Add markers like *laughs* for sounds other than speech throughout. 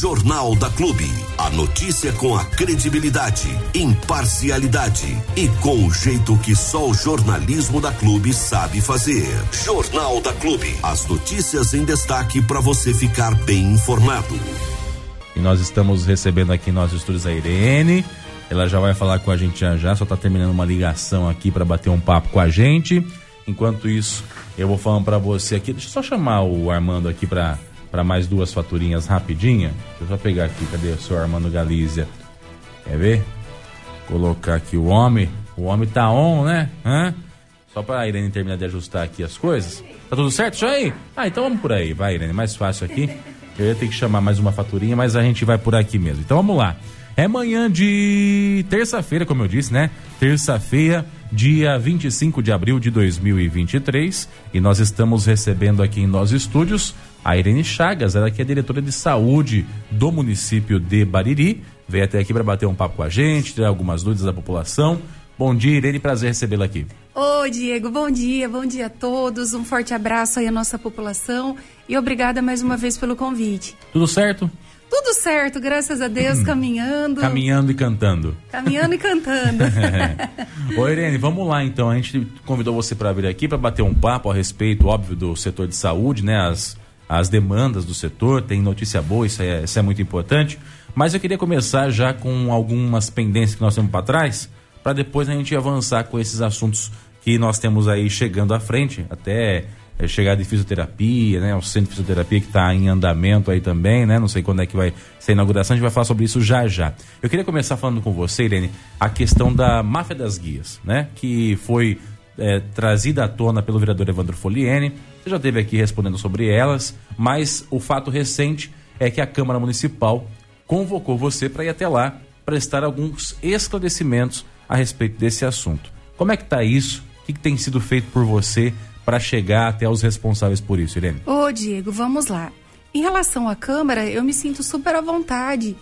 Jornal da Clube. A notícia com a credibilidade, imparcialidade e com o jeito que só o jornalismo da Clube sabe fazer. Jornal da Clube. As notícias em destaque para você ficar bem informado. E nós estamos recebendo aqui em nossos estúdios a Irene. Ela já vai falar com a gente já já, só tá terminando uma ligação aqui para bater um papo com a gente. Enquanto isso, eu vou falando para você aqui. Deixa eu só chamar o Armando aqui para para mais duas faturinhas rapidinha. Deixa eu só pegar aqui, cadê o seu Armando Galícia? Quer ver? Colocar aqui o homem. O homem tá on, né? Hã? Só pra Irene terminar de ajustar aqui as coisas. Tá tudo certo já aí? Ah, então vamos por aí. Vai, Irene, mais fácil aqui. Eu ia ter que chamar mais uma faturinha, mas a gente vai por aqui mesmo. Então vamos lá. É manhã de terça-feira, como eu disse, né? Terça-feira, dia 25 de abril de 2023. E nós estamos recebendo aqui em nossos estúdios a Irene Chagas, ela que é diretora de saúde do município de Bariri. Veio até aqui para bater um papo com a gente, tirar algumas dúvidas da população. Bom dia, Irene, prazer recebê-la aqui. Oi, Diego, bom dia, bom dia a todos. Um forte abraço aí à nossa população e obrigada mais uma vez pelo convite. Tudo certo? Tudo certo, graças a Deus, caminhando. Caminhando e cantando. Caminhando e cantando. *laughs* Ô Irene, vamos lá então. A gente convidou você para vir aqui para bater um papo a respeito, óbvio, do setor de saúde, né? As, as demandas do setor, tem notícia boa, isso é, isso é muito importante. Mas eu queria começar já com algumas pendências que nós temos para trás, para depois a gente avançar com esses assuntos que nós temos aí chegando à frente, até é, chegar de fisioterapia, né? O centro de fisioterapia que está em andamento aí também, né? Não sei quando é que vai ser a inauguração, a gente vai falar sobre isso já já. Eu queria começar falando com você, Irene, a questão da máfia das guias, né? Que foi é, trazida à tona pelo vereador Evandro Foliene. Você já esteve aqui respondendo sobre elas, mas o fato recente é que a Câmara Municipal convocou você para ir até lá prestar alguns esclarecimentos a respeito desse assunto. Como é que está isso? O que, que tem sido feito por você para chegar até os responsáveis por isso, Irene? Ô, Diego, vamos lá. Em relação à Câmara, eu me sinto super à vontade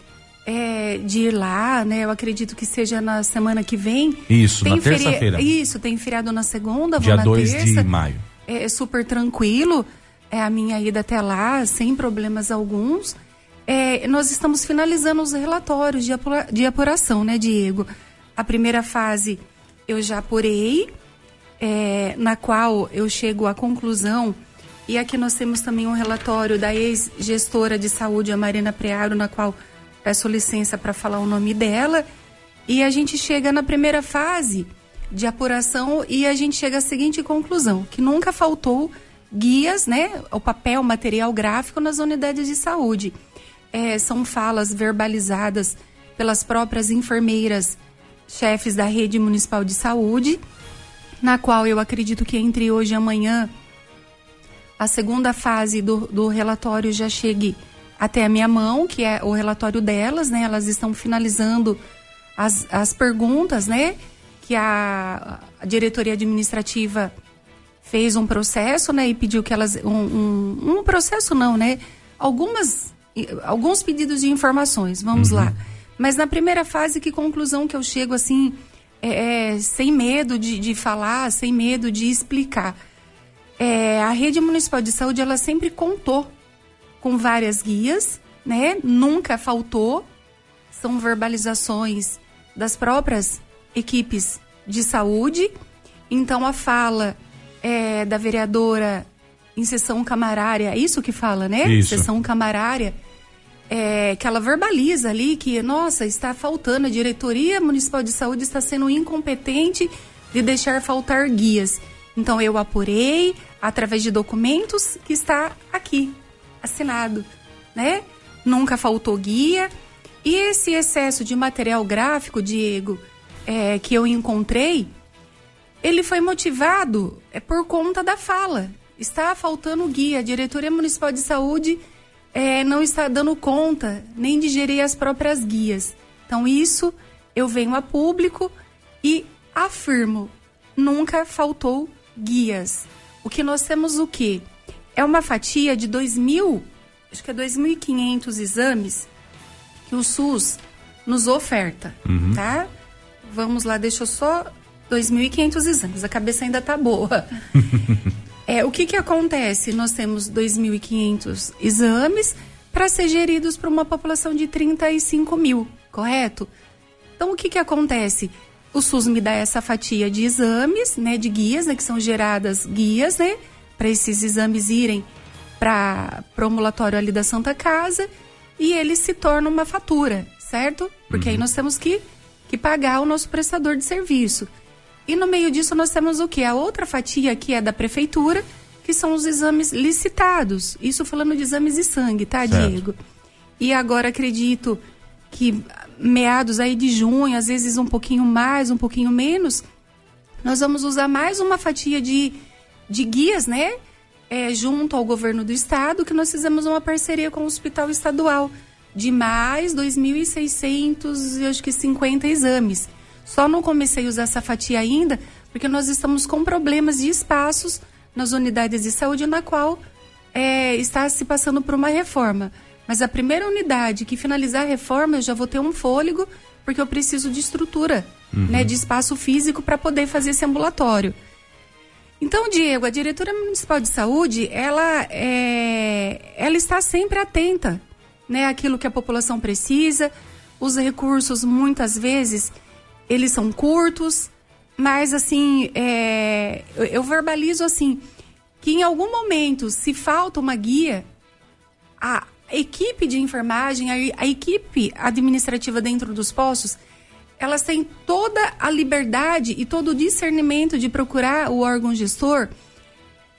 é, de ir lá, né? Eu acredito que seja na semana que vem. Isso, tem na terça-feira. Isso, tem feriado na segunda, Dia vou na 2 terça. de maio. É, é super tranquilo. É a minha ida até lá, sem problemas alguns. É, nós estamos finalizando os relatórios de, apura, de apuração, né, Diego? A primeira fase eu já apurei, é, na qual eu chego à conclusão, e aqui nós temos também um relatório da ex-gestora de saúde, a Marina Prearo, na qual peço licença para falar o nome dela, e a gente chega na primeira fase de apuração e a gente chega à seguinte conclusão, que nunca faltou guias, né, o papel, material gráfico nas unidades de saúde. É, são falas verbalizadas pelas próprias enfermeiras chefes da rede municipal de saúde, na qual eu acredito que entre hoje e amanhã a segunda fase do, do relatório já chegue até a minha mão, que é o relatório delas, né? Elas estão finalizando as, as perguntas, né? Que a, a diretoria administrativa fez um processo, né? E pediu que elas. Um, um, um processo não, né? Algumas. Alguns pedidos de informações. Vamos uhum. lá. Mas na primeira fase, que conclusão que eu chego assim, é, é, sem medo de, de, falar, sem medo de explicar. É, a rede municipal de saúde ela sempre contou com várias guias, né? Nunca faltou. São verbalizações das próprias equipes de saúde. Então a fala é, da vereadora em sessão camarária, é isso que fala, né? Isso. Sessão camarária é, que ela verbaliza ali que, nossa, está faltando, a diretoria municipal de saúde está sendo incompetente de deixar faltar guias. Então eu apurei através de documentos que está aqui, assinado, né? Nunca faltou guia. E esse excesso de material gráfico, Diego, é, que eu encontrei, ele foi motivado é, por conta da fala. Está faltando guia. A diretoria municipal de saúde é, não está dando conta nem de gerir as próprias guias. Então, isso eu venho a público e afirmo: nunca faltou guias. O que nós temos o quê? É uma fatia de 2.000, acho que é 2.500 exames que o SUS nos oferta, Uhum. tá? Vamos lá, deixa eu só 2.500 exames, a cabeça ainda tá boa. *laughs* É, o que que acontece? Nós temos 2.500 exames para ser geridos para uma população de 35 mil, correto? Então, o que, que acontece? O SUS me dá essa fatia de exames, né, de guias, né, que são geradas guias, né, para esses exames irem para o ambulatório ali da Santa Casa e ele se torna uma fatura, certo? Porque uhum. aí nós temos que, que pagar o nosso prestador de serviço. E no meio disso nós temos o que? A outra fatia que é da prefeitura, que são os exames licitados. Isso falando de exames de sangue, tá, certo. Diego? E agora acredito que meados aí de junho, às vezes um pouquinho mais, um pouquinho menos, nós vamos usar mais uma fatia de, de guias, né? É, junto ao governo do estado, que nós fizemos uma parceria com o Hospital Estadual de mais 2.600, acho que 50 exames. Só não comecei a usar essa fatia ainda, porque nós estamos com problemas de espaços nas unidades de saúde, na qual é, está se passando por uma reforma. Mas a primeira unidade que finalizar a reforma, eu já vou ter um fôlego, porque eu preciso de estrutura, uhum. né, de espaço físico para poder fazer esse ambulatório. Então, Diego, a diretora municipal de saúde, ela, é, ela está sempre atenta, né, àquilo que a população precisa. Os recursos, muitas vezes, eles são curtos, mas assim, é, eu, eu verbalizo assim que em algum momento, se falta uma guia, a, equipe de enfermagem, a, a equipe administrativa dentro dos postos, elas têm toda a liberdade e todo o discernimento de procurar o órgão gestor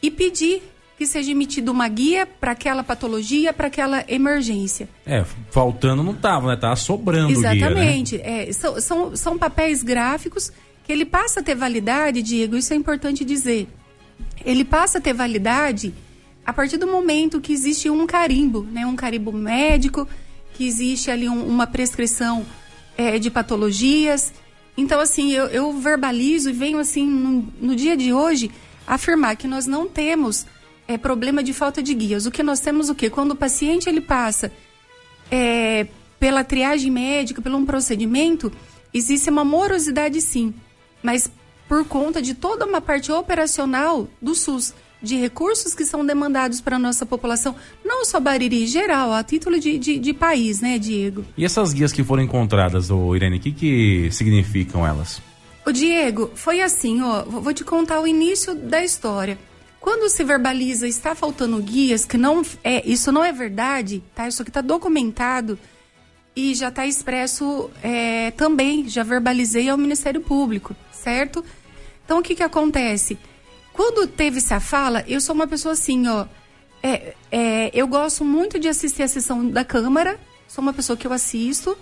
e pedir que seja emitida uma guia para aquela patologia, para aquela emergência. É, faltando não estava, né? Tava sobrando Exatamente. Guia, né? é, são, são, são papéis gráficos que ele passa a ter validade, Diego, isso é importante dizer. Ele passa a ter validade a partir do momento que existe um carimbo, né, um carimbo médico, que existe ali um, uma prescrição é, de patologias. Então, assim, eu, eu verbalizo e venho, assim, no, no, dia de hoje, afirmar que nós não temos é, problema de falta de guias. O que nós temos o quê? Quando o paciente ele passa é, pela triagem médica, pelo um procedimento, existe uma morosidade sim, mas por conta de toda uma parte operacional do SUS de recursos que são demandados para a nossa população, não só Bariri, geral, a título de, de, de, país, né, Diego? E essas guias que foram encontradas, ô Irene, o que, que significam elas? O Diego, foi assim, ó, vou te contar o início da história. Quando se verbaliza está faltando guias, que não é, isso não é verdade, tá? Isso aqui está documentado e já está expresso é, também, já verbalizei ao Ministério Público, certo? Então o que que acontece? Quando teve essa fala, eu sou uma pessoa assim, ó. É, é, eu gosto muito de assistir a sessão da Câmara, sou uma pessoa que eu assisto.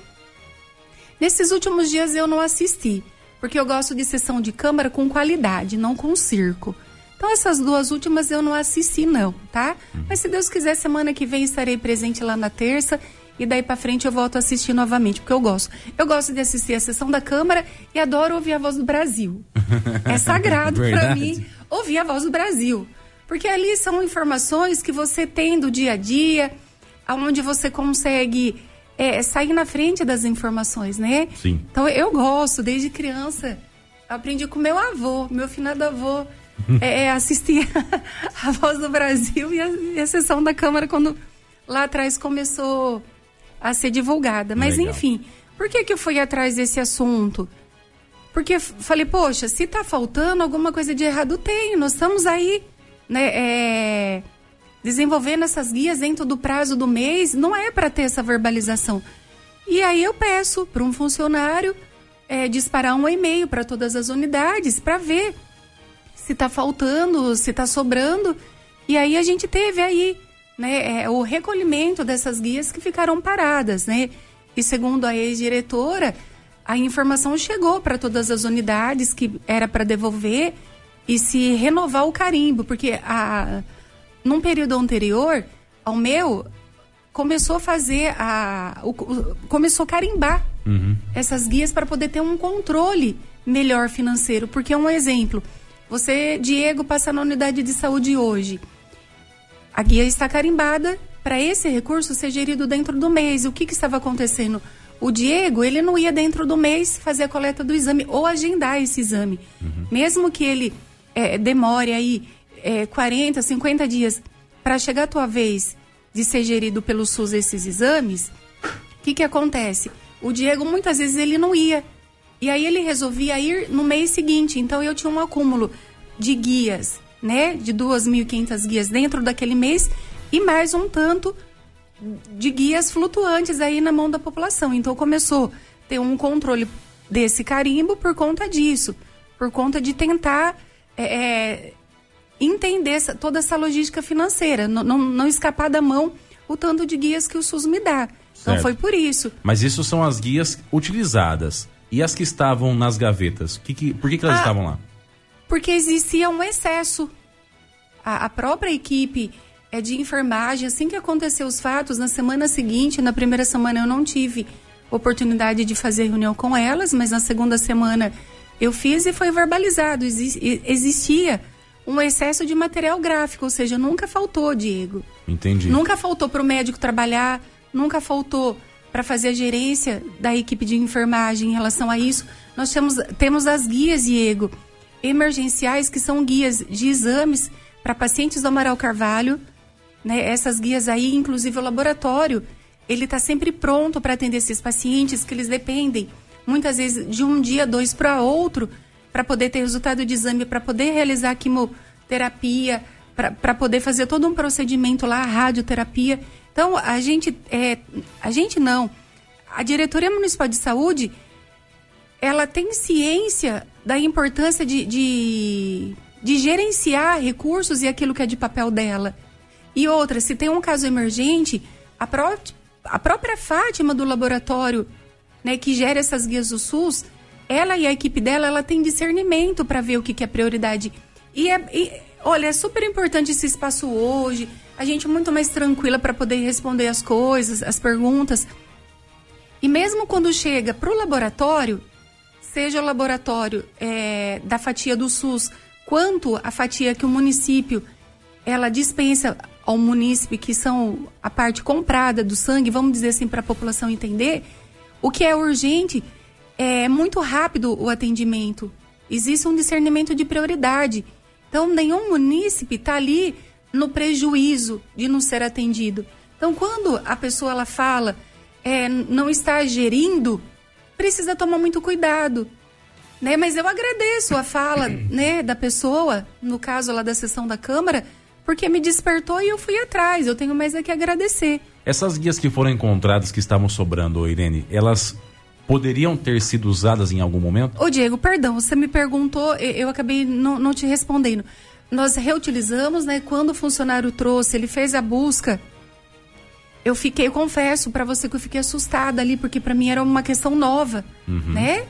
Nesses últimos dias eu não assisti, porque eu gosto de sessão de Câmara com qualidade, não com circo. Então essas duas últimas eu não assisti não, tá? Uhum. Mas se Deus quiser, semana que vem estarei presente lá na terça e daí para frente eu volto a assistir novamente, porque eu gosto. Eu gosto de assistir a sessão da Câmara e adoro ouvir a voz do Brasil. *laughs* É sagrado para mim ouvir a voz do Brasil. Porque ali são informações que você tem do dia a dia, onde você consegue é, sair na frente das informações, né? Sim. Então eu gosto, desde criança. Aprendi com meu avô, meu finado avô, é, é, assistir *laughs* a voz do Brasil e a, e a sessão da Câmara quando lá atrás começou a ser divulgada. Mas Legal. enfim, por que, que eu fui atrás desse assunto? Porque falei, poxa, se tá faltando alguma coisa de errado, tem. Nós estamos aí, né, é, desenvolvendo essas guias dentro do prazo do mês. Não é para ter essa verbalização. E aí eu peço para um funcionário é, disparar um e-mail para todas as unidades para ver se está faltando, se está sobrando. E aí a gente teve aí né, é, o recolhimento dessas guias que ficaram paradas, né? E segundo a ex-diretora, a informação chegou para todas as unidades que era para devolver e se renovar o carimbo, porque a, num período anterior ao meu começou a fazer a o, começou a carimbar uhum. essas guias para poder ter um controle melhor financeiro, porque é um exemplo. Você, Diego, passa na unidade de saúde hoje. A guia está carimbada para esse recurso ser gerido dentro do mês. O que, que estava acontecendo? O Diego, ele não ia dentro do mês fazer a coleta do exame ou agendar esse exame. Uhum. Mesmo que ele é, demore aí é, 40, 50 dias para chegar a tua vez de ser gerido pelo SUS esses exames, o que, que acontece? O Diego muitas vezes ele não ia. E aí ele resolvia ir no mês seguinte. Então eu tinha um acúmulo de guias, né? De 2.500 guias dentro daquele mês e mais um tanto de guias flutuantes aí na mão da população. Então começou a ter um controle desse carimbo por conta disso, por conta de tentar é, é, entender essa, toda essa logística financeira, não, não, não, escapar da mão o tanto de guias que o SUS me dá. Então, certo. Então foi por isso. Mas isso são as guias utilizadas. E as que estavam nas gavetas? Que que, por que, que elas ah, estavam lá? Porque existia um excesso. A, a própria equipe é, de enfermagem, assim que aconteceu os fatos, na semana seguinte, na primeira semana eu não tive oportunidade de fazer reunião com elas, mas na segunda semana eu fiz e foi verbalizado. Existia um excesso de material gráfico, ou seja, nunca faltou, Diego. Entendi. Nunca faltou para o médico trabalhar, nunca faltou para fazer a gerência da equipe de enfermagem em relação a isso. Nós temos, temos as guias, Diego, emergenciais, que são guias de exames para pacientes do Amaral Carvalho. Né? Essas guias aí, inclusive o laboratório, ele está sempre pronto para atender esses pacientes que eles dependem, muitas vezes, de um dia, dois para outro, para poder ter resultado de exame, para poder realizar quimioterapia, para poder fazer todo um procedimento lá, radioterapia. Então, a gente, é, a gente não. A Diretoria Municipal de Saúde, ela tem ciência da importância de, de, de gerenciar recursos e aquilo que é de papel dela. E outra, se tem um caso emergente, a, pró a própria Fátima do laboratório, né, que gera essas guias do SUS, ela e a equipe dela, ela tem discernimento para ver o que, que é prioridade. E, é, e, olha, é super importante esse espaço hoje, a gente muito mais tranquila para poder responder as coisas, as perguntas. E mesmo quando chega para o laboratório, seja o laboratório é, da fatia do SUS, quanto a fatia que o município ela dispensa ao munícipe, que são a parte comprada do sangue, vamos dizer assim, para a população entender, o que é urgente é muito rápido o atendimento. Existe um discernimento de prioridade. Então, nenhum munícipe está ali no prejuízo de não ser atendido. Então, quando a pessoa ela fala é, não está gerindo, precisa tomar muito cuidado. Né? Mas eu agradeço a fala né, da pessoa, no caso lá da sessão da Câmara, porque me despertou e eu fui atrás. Eu tenho mais é que agradecer. Essas guias que foram encontradas que estavam sobrando, Irene, elas poderiam ter sido usadas em algum momento? Ô Diego, perdão, você me perguntou, eu acabei não, não te respondendo. Nós reutilizamos, né? Quando o funcionário trouxe, ele fez a busca. Eu fiquei, eu confesso para você que eu fiquei assustada ali, porque para mim era uma questão nova, uhum. né?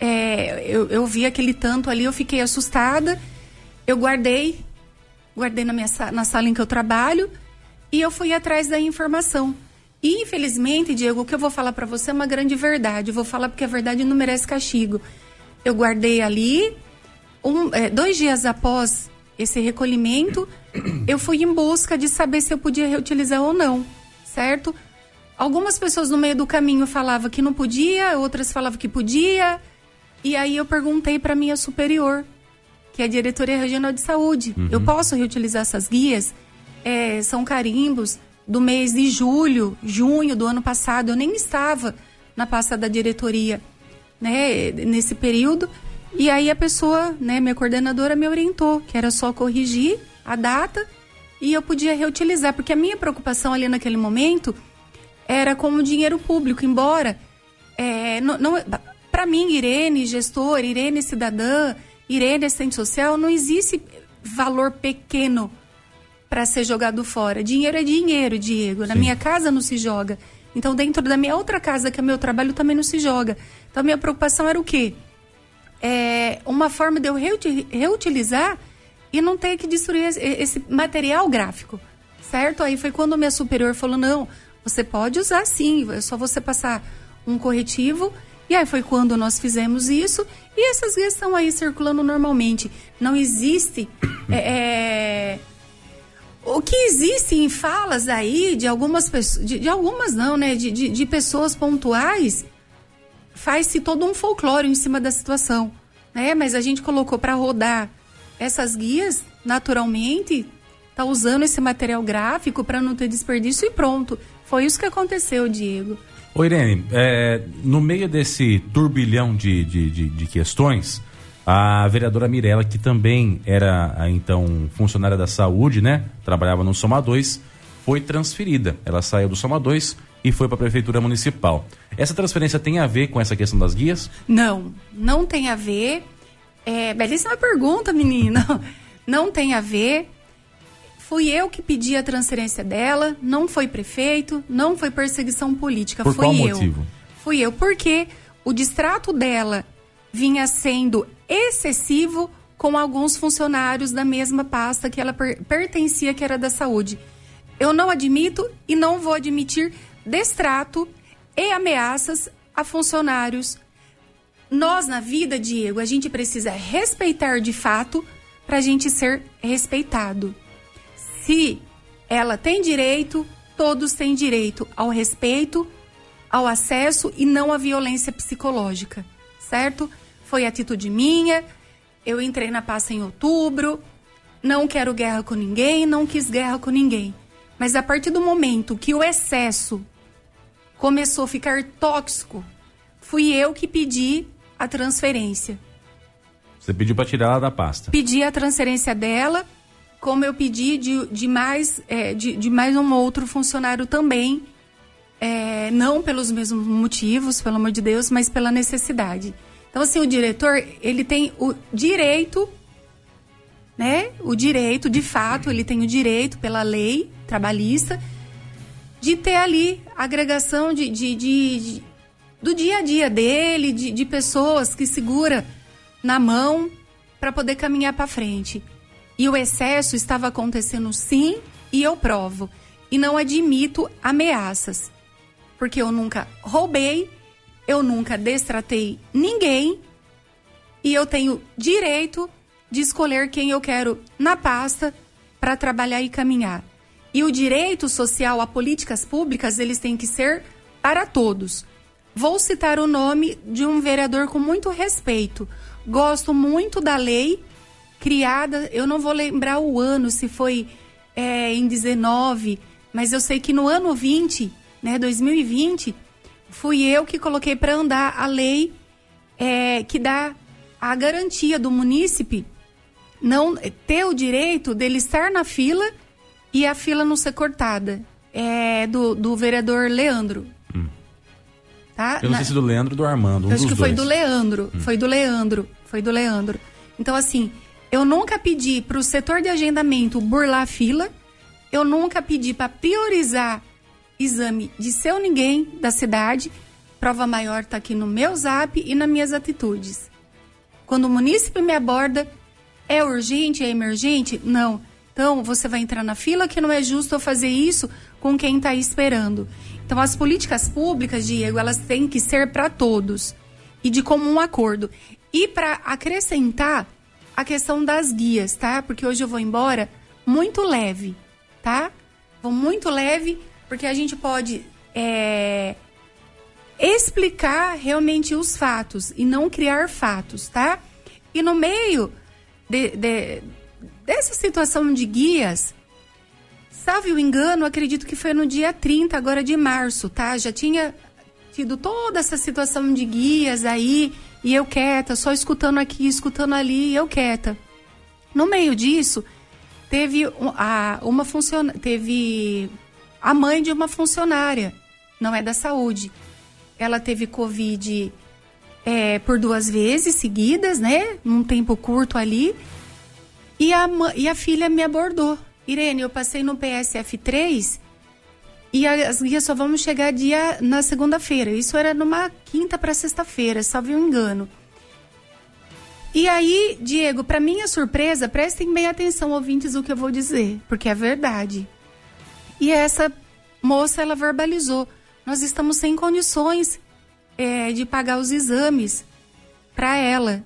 É, eu, eu vi aquele tanto ali, eu fiquei assustada. Eu guardei, guardei na, minha, na sala em que eu trabalho e eu fui atrás da informação. E, infelizmente, Diego, o que eu vou falar para você é uma grande verdade. Eu vou falar porque a verdade não merece castigo. Eu guardei ali, um, é, dois dias após esse recolhimento, *clears throat* eu fui em busca de saber se eu podia reutilizar ou não, certo? Algumas pessoas no meio do caminho falavam que não podia, outras falavam que podia. E aí eu perguntei para minha superior, que é a diretoria regional de saúde, uhum. eu posso reutilizar essas guias? É, são carimbos do mês de julho, junho do ano passado. Eu nem estava na pasta da diretoria, né, nesse período. E aí a pessoa, né, minha coordenadora me orientou que era só corrigir a data e eu podia reutilizar, porque a minha preocupação ali naquele momento era com o dinheiro público, embora é, não, não para mim, Irene, gestor, Irene, cidadã, Irene, assistente social, não existe valor pequeno para ser jogado fora. Dinheiro é dinheiro, Diego. Na Sim. minha casa não se joga. Então, dentro da minha outra casa, que é meu trabalho, também não se joga. Então, a minha preocupação era o quê? É uma forma de eu reutilizar e não ter que destruir esse material gráfico, certo? Aí foi quando minha superior falou: não, você pode usar sim, é só você passar um corretivo. E aí foi quando nós fizemos isso e essas guias estão aí circulando normalmente. Não existe. É, é o que existe em falas aí de algumas pessoas, de, de algumas não, né? De, de, de pessoas pontuais, faz-se todo um folclore em cima da situação, né? Mas a gente colocou para rodar essas guias naturalmente, tá usando esse material gráfico para não ter desperdício e pronto. Foi isso que aconteceu, Diego. Ô Irene, é, no meio desse turbilhão de, de, de, de, questões, a vereadora Mirella, que também era então funcionária da saúde, né? Trabalhava no Soma 2, foi transferida. Ela saiu do Soma 2 e foi para a Prefeitura Municipal. Essa transferência tem a ver com essa questão das guias? Não, não tem a ver. É, belíssima pergunta, menina. *laughs* Não tem a ver. Fui eu que pedi a transferência dela, não foi prefeito, não foi perseguição política, Por fui qual eu. motivo? Fui eu, porque o distrato dela vinha sendo excessivo com alguns funcionários da mesma pasta que ela per pertencia, que era da saúde. Eu não admito e não vou admitir destrato e ameaças a funcionários. Nós, na vida, Diego, a gente precisa respeitar de fato para a gente ser respeitado. Se ela tem direito, todos têm direito ao respeito, ao acesso e não à violência psicológica, certo? Foi atitude minha, eu entrei na pasta em outubro, não quero guerra com ninguém, não quis guerra com ninguém. Mas a partir do momento que o excesso começou a ficar tóxico, fui eu que pedi a transferência. Você pediu para tirar ela da pasta? Pedi a transferência dela como eu pedi de, de mais, é, de, de, mais um outro funcionário também, é, não pelos mesmos motivos, pelo amor de Deus, mas pela necessidade. Então, assim, o diretor, ele tem o direito, né? O direito, de fato, ele tem o direito pela lei trabalhista de ter ali agregação de, de, de, de do dia a dia dele, de, pessoas que segura na mão para poder caminhar para frente. E o excesso estava acontecendo sim, e eu provo. E não admito ameaças. Porque eu nunca roubei, eu nunca destratei ninguém, e eu tenho direito de escolher quem eu quero na pasta para trabalhar e caminhar. E o direito social a políticas públicas, eles têm que ser para todos. Vou citar o nome de um vereador com muito respeito. Gosto muito da lei criada, eu não vou lembrar o ano, se foi é, em 19, mas eu sei que no ano 20, né, 2020, fui eu que coloquei para andar a lei é, que dá a garantia do munícipe não ter o direito dele estar na fila e a fila não ser cortada. É do, do vereador Leandro. Hum. Tá? Eu não sei se do Leandro ou do Armando. Um acho que foi dois. do Leandro. Hum. Foi do Leandro. Foi do Leandro. Então, assim, eu nunca pedi para o setor de agendamento burlar fila. Eu nunca pedi para priorizar exame de seu ninguém da cidade. Prova maior está aqui no meu zap e nas minhas atitudes. Quando o munícipe me aborda, é urgente, é emergente? Não. Então, você vai entrar na fila que não é justo eu fazer isso com quem está esperando. Então, as políticas públicas, Diego, elas têm que ser para todos e de comum acordo. E para acrescentar, a questão das guias, tá? Porque hoje eu vou embora muito leve, tá? Vou muito leve, porque a gente pode é, explicar realmente os fatos e não criar fatos, tá? E no meio de, de, dessa situação de guias, salve o engano, acredito que foi no dia 30 agora de março, tá? Já tinha tido toda essa situação de guias aí e eu quieta, só escutando aqui, escutando ali, e eu quieta. No meio disso, teve a, uma funciona, teve a mãe de uma funcionária, não é da saúde. Ela teve Covid é, por duas vezes seguidas, né? Num tempo curto ali. E a, e a filha me abordou. Irene, eu passei no PSF 3 e as guias só vão chegar dia na segunda-feira. Isso era numa quinta para sexta-feira, salve um engano. E aí, Diego, para minha surpresa, prestem bem atenção, ouvintes, o que eu vou dizer, porque é verdade. E essa moça, ela verbalizou: nós estamos sem condições é, de pagar os exames para ela.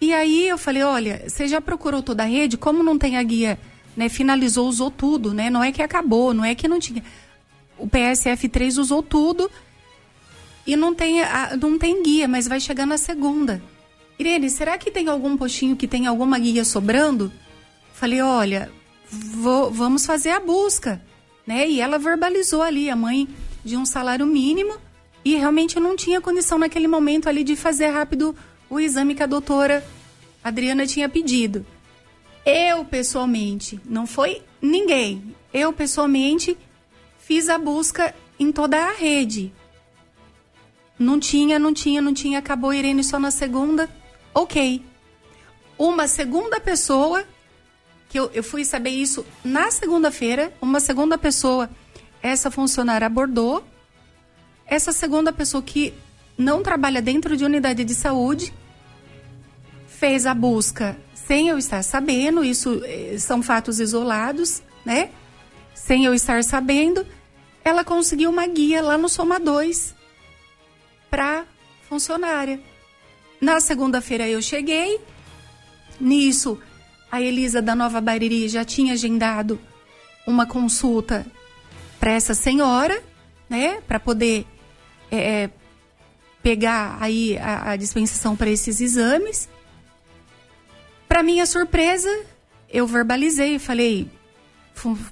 E aí eu falei: olha, você já procurou toda a rede? Como não tem a guia, né? Finalizou, usou tudo, né? Não é que acabou, não é que não tinha o PSF3 usou tudo e não tem, não tem guia, mas vai chegar na segunda. Irene, será que tem algum postinho que tem alguma guia sobrando? Falei, olha, vou, vamos fazer a busca, né? E ela verbalizou ali a mãe de um salário mínimo e realmente não tinha condição naquele momento ali de fazer rápido o exame que a doutora Adriana tinha pedido. Eu pessoalmente, não foi ninguém, eu pessoalmente fiz a busca em toda a rede. Não tinha, não tinha, não tinha, acabou Irene só na segunda. Ok. Uma segunda pessoa, que eu, eu fui saber isso na segunda-feira, uma segunda pessoa, essa funcionária abordou. Essa segunda pessoa que não trabalha dentro de unidade de saúde fez a busca sem eu estar sabendo, isso eh, são fatos isolados, né? Sem eu estar sabendo, ela conseguiu uma guia lá no Soma 2 para funcionária. Na segunda-feira eu cheguei, nisso a Elisa da Nova Bariri já tinha agendado uma consulta para essa senhora, né, para poder é, pegar aí a, a dispensação para esses exames. Para minha surpresa, eu verbalizei falei,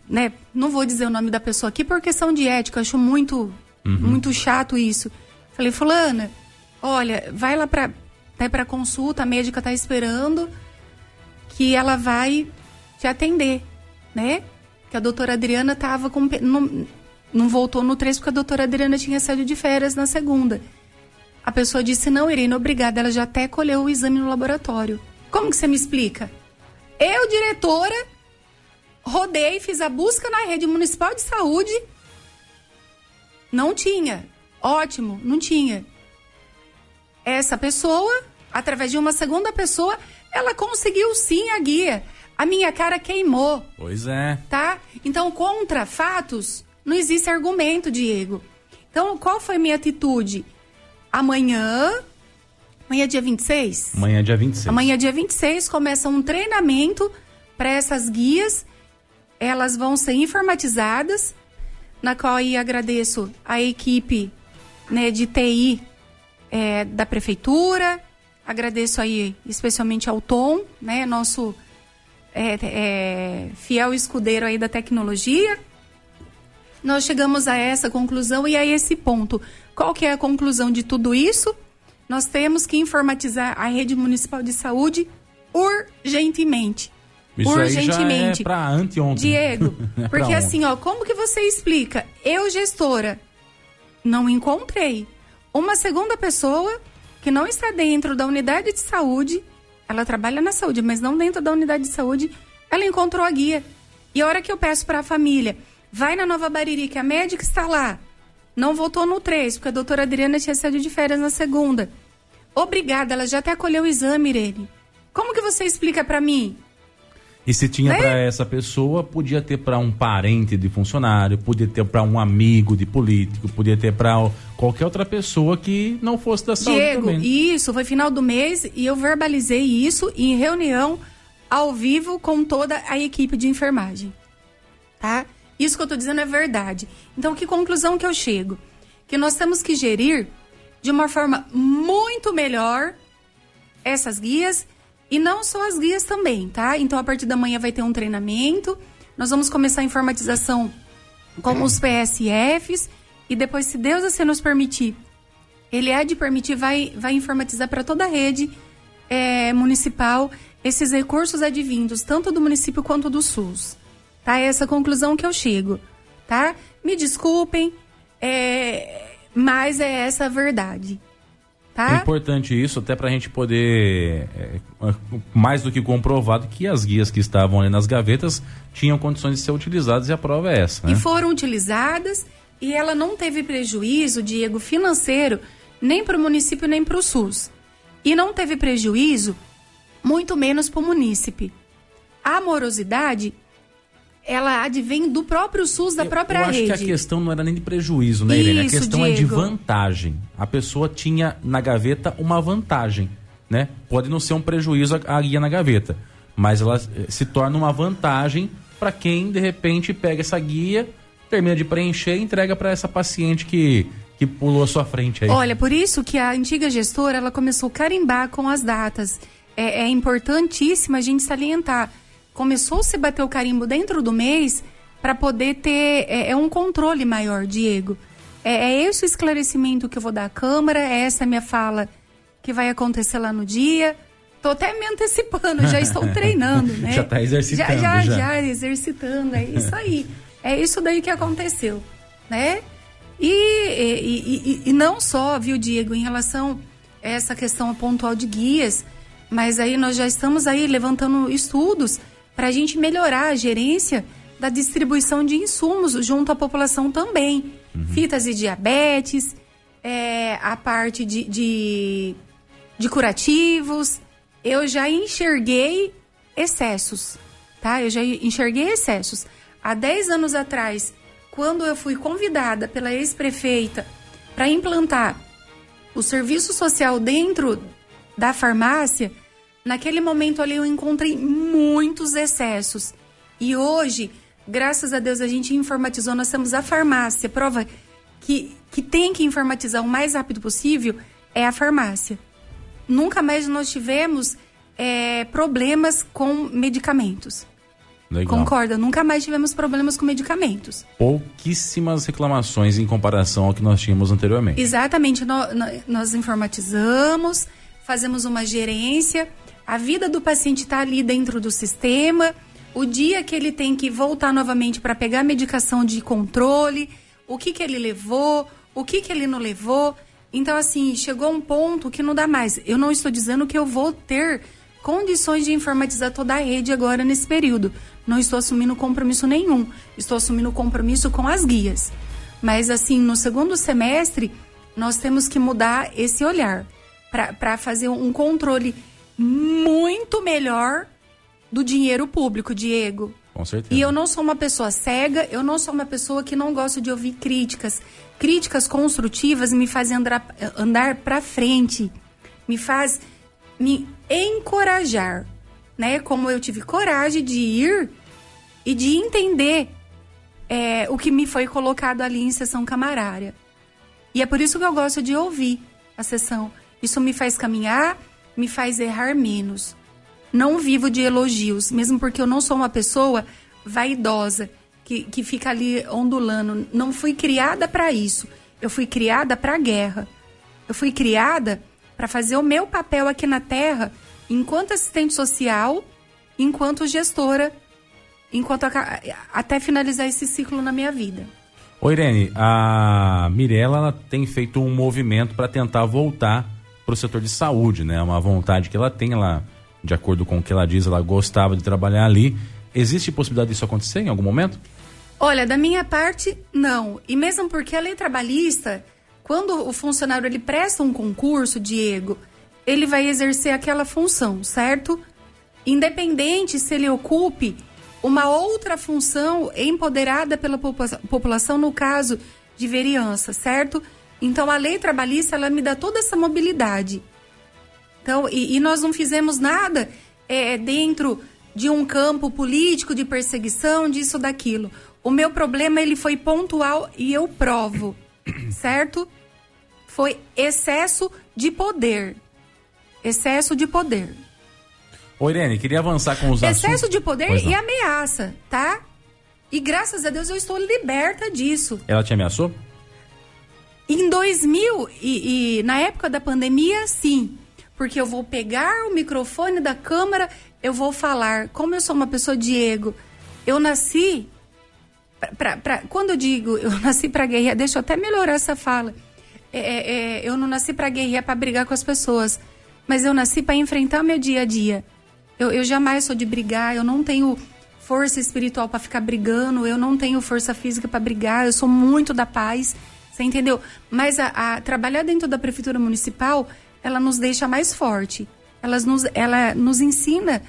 né, não vou dizer o nome da pessoa aqui por questão de ética, acho muito, uhum. muito chato isso. Falei, fulana, olha, vai lá para né, para consulta, a médica tá esperando que ela vai te atender, né? Que a doutora Adriana tava com não, não voltou no 3 porque a doutora Adriana tinha saído de férias na segunda. A pessoa disse: "Não, Irene, obrigada, ela já até colheu o exame no laboratório". Como que você me explica? Eu, diretora, rodei, fiz a busca na rede municipal de saúde. Não tinha. Ótimo, não tinha. Essa pessoa, através de uma segunda pessoa, ela conseguiu sim a guia. A minha cara queimou. Pois é. Tá? Então, contra fatos, não existe argumento, Diego. Então, qual foi a minha atitude? Amanhã Amanhã é dia 26? Amanhã é dia 26. Amanhã é dia 26 começa um treinamento para essas guias. Elas vão ser informatizadas, na qual aí agradeço a equipe né, de TI é, da prefeitura, agradeço aí especialmente ao Tom, né, nosso é, é, fiel escudeiro aí da tecnologia. Nós chegamos a essa conclusão e a esse ponto. Qual que é a conclusão de tudo isso? Nós temos que informatizar a rede municipal de saúde urgentemente. Isso urgentemente. Aí já é anteontem. Diego, *laughs* é porque assim, ó, como que você explica? Eu, gestora, não encontrei uma segunda pessoa que não está dentro da unidade de saúde, ela trabalha na saúde, mas não dentro da unidade de saúde, ela encontrou a guia. E a hora que eu peço para a família, vai na Nova Bariri, que a médica está lá, não voltou no 3, porque a doutora Adriana tinha saído de férias na segunda. Obrigada, ela já até acolheu o exame, Irene. Como que você explica para mim? E se tinha né? para essa pessoa, podia ter para um parente de funcionário, podia ter para um amigo de político, podia ter para qualquer outra pessoa que não fosse da saúde Diego, também. isso foi final do mês e eu verbalizei isso em reunião ao vivo com toda a equipe de enfermagem. Tá? Isso que eu estou dizendo é verdade. Então, que conclusão que eu chego? Que nós temos que gerir de uma forma muito melhor essas guias e não só as guias também, tá? Então, a partir da manhã vai ter um treinamento. Nós vamos começar a informatização com os PSFs e depois, se Deus assim nos permitir, ele é de permitir, vai, vai informatizar para toda a rede é, municipal esses recursos advindos, tanto do município quanto do SUS. Tá? É essa conclusão que eu chego, tá? Me desculpem, é... mas é essa a verdade. Tá? É importante isso, até para a gente poder, é, mais do que comprovado, que as guias que estavam ali nas gavetas tinham condições de ser utilizadas e a prova é essa. Né? E foram utilizadas e ela não teve prejuízo, Diego, financeiro, nem para o município nem para o SUS. E não teve prejuízo, muito menos para o município. A morosidade ela advém do próprio SUS, da própria eu, eu rede. acho que a questão não era nem de prejuízo, né, Irene? Isso, a questão Diego. é de vantagem. A pessoa tinha na gaveta uma vantagem, né? Pode não ser um prejuízo a, a guia na gaveta, mas ela eh, se torna uma vantagem para quem de repente pega essa guia, termina de preencher e entrega para essa paciente que que pulou à sua frente aí. Olha, por isso que a antiga gestora ela começou a carimbar com as datas. É, é importantíssimo a gente salientar começou a se bater o carimbo dentro do mês para poder ter é, é, um controle maior, Diego. É, é esse o esclarecimento que eu vou dar à Câmara, é essa a minha fala que vai acontecer lá no dia. Tô até me antecipando, já estou *laughs* treinando, né? Já está exercitando. Já, já, já, já, exercitando, é isso *laughs* aí. é isso daí que aconteceu, né? E, e, e, e, não só, viu, Diego, em relação a essa questão pontual de guias, mas aí nós já estamos aí levantando estudos para a gente melhorar a gerência da distribuição de insumos junto à população também. Uhum. Fitas e diabetes, é, a parte de, de, de curativos. Eu já enxerguei excessos, tá? Eu já enxerguei excessos. Há 10 anos atrás, quando eu fui convidada pela ex-prefeita para implantar o serviço social dentro da farmácia, naquele momento ali eu encontrei muitos excessos. E hoje graças a Deus a gente informatizou, nós temos a farmácia. Prova que, que tem que informatizar o mais rápido possível é a farmácia. Nunca mais nós tivemos é, problemas com medicamentos. Legal. Concorda? Nunca mais tivemos problemas com medicamentos. Pouquíssimas reclamações em comparação ao que nós tínhamos anteriormente. Exatamente. Nós, nós informatizamos, fazemos uma gerência, a vida do paciente está ali dentro do sistema o dia que ele tem que voltar novamente para pegar a medicação de controle, o que, que ele levou, o que, que ele não levou. Então, assim, chegou um ponto que não dá mais. Eu não estou dizendo que eu vou ter condições de informatizar toda a rede agora nesse período. Não estou assumindo compromisso nenhum. Estou assumindo compromisso com as guias. Mas, assim, no segundo semestre, nós temos que mudar esse olhar para fazer um controle muito melhor do dinheiro público, Diego. Com certeza. E eu não sou uma pessoa cega, eu não sou uma pessoa que não gosta de ouvir críticas. Críticas construtivas me fazem andar, andar para frente, me faz me encorajar, né? Como eu tive coragem de ir e de entender é, o que me foi colocado ali em sessão camarária. E é por isso que eu gosto de ouvir a sessão. Isso me faz caminhar, me faz errar menos não vivo de elogios, mesmo porque eu não sou uma pessoa vaidosa que, que fica ali ondulando. Não fui criada para isso. Eu fui criada para a guerra. Eu fui criada para fazer o meu papel aqui na Terra enquanto assistente social, enquanto gestora, enquanto a, até finalizar esse ciclo na minha vida. Oi, Irene, a Mirella tem feito um movimento para tentar voltar para o setor de saúde, né? Uma vontade que ela tem, ela de acordo com o que ela diz, ela gostava de trabalhar ali. Existe possibilidade disso acontecer em algum momento? Olha, da minha parte, não. E mesmo porque a lei trabalhista, quando o funcionário ele presta um concurso, Diego, ele vai exercer aquela função, certo? Independente se ele ocupe uma outra função empoderada pela população, no caso de vereança, certo? Então a lei trabalhista ela me dá toda essa mobilidade. Então, e, e nós não fizemos nada é, dentro de um campo político de perseguição, disso, daquilo. O meu problema ele foi pontual e eu provo, *coughs* certo? Foi excesso de poder. Excesso de poder. Ô Irene, queria avançar com os Excesso assuntos... de poder e ameaça, tá? E graças a Deus eu estou liberta disso. Ela te ameaçou? Em 2000 e, e na época da pandemia, sim porque eu vou pegar o microfone da câmera, eu vou falar. Como eu sou uma pessoa Diego, eu nasci pra, pra, quando eu digo eu *laughs* nasci para guerrear, deixa eu até melhorar essa fala. É, é, é eu não nasci para guerrear, para brigar com as pessoas, mas eu nasci para enfrentar meu dia a dia. Eu, eu jamais sou de brigar, eu não tenho força espiritual para ficar brigando, eu não tenho força física para brigar, eu sou muito da paz, você entendeu? Mas a, a trabalhar dentro da prefeitura municipal ela nos deixa mais forte. Ela nos, ela nos ensina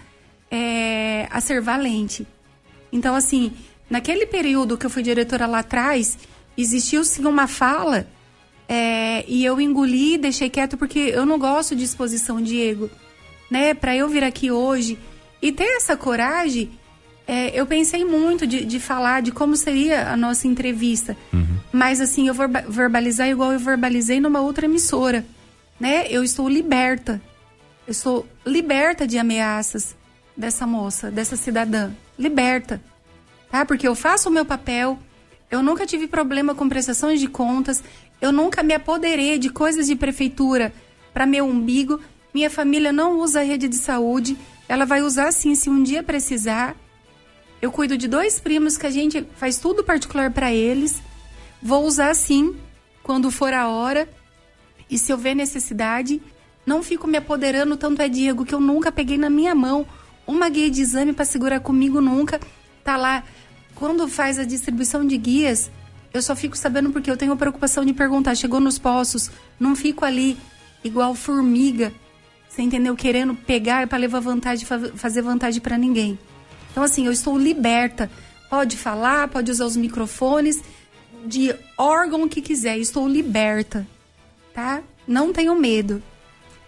é, a ser valente. Então, assim, naquele período que eu fui diretora lá atrás, existiu sim uma fala é, e eu engoli, deixei quieto porque eu não gosto de exposição, Diego. Né? Para eu vir aqui hoje e ter essa coragem, é, eu pensei muito de, de, falar de como seria a nossa entrevista. Uhum. Mas assim, eu vou verbalizar igual eu verbalizei numa outra emissora né? Eu estou liberta. Eu estou liberta de ameaças. dessa moça, dessa cidadã. Liberta. Tá? Porque eu faço o meu papel, eu nunca tive problema com prestações de contas, eu nunca me apoderei de coisas de prefeitura para meu umbigo. Minha família não usa a rede de saúde, ela vai usar sim se um dia precisar. Eu cuido de dois primos que a gente faz tudo particular para eles. Vou usar sim quando for a hora. E se houver necessidade, não fico me apoderando tanto é Diego que eu nunca peguei na minha mão uma guia de exame para segurar comigo nunca. Tá lá quando faz a distribuição de guias, eu só fico sabendo porque eu tenho a preocupação de perguntar, chegou nos postos, não fico ali igual formiga, você entendeu? Querendo pegar para levar vantagem, fazer vantagem para ninguém. Então assim, eu estou liberta. Pode falar, pode usar os microfones de órgão que quiser, estou liberta, tá? Não tenho medo.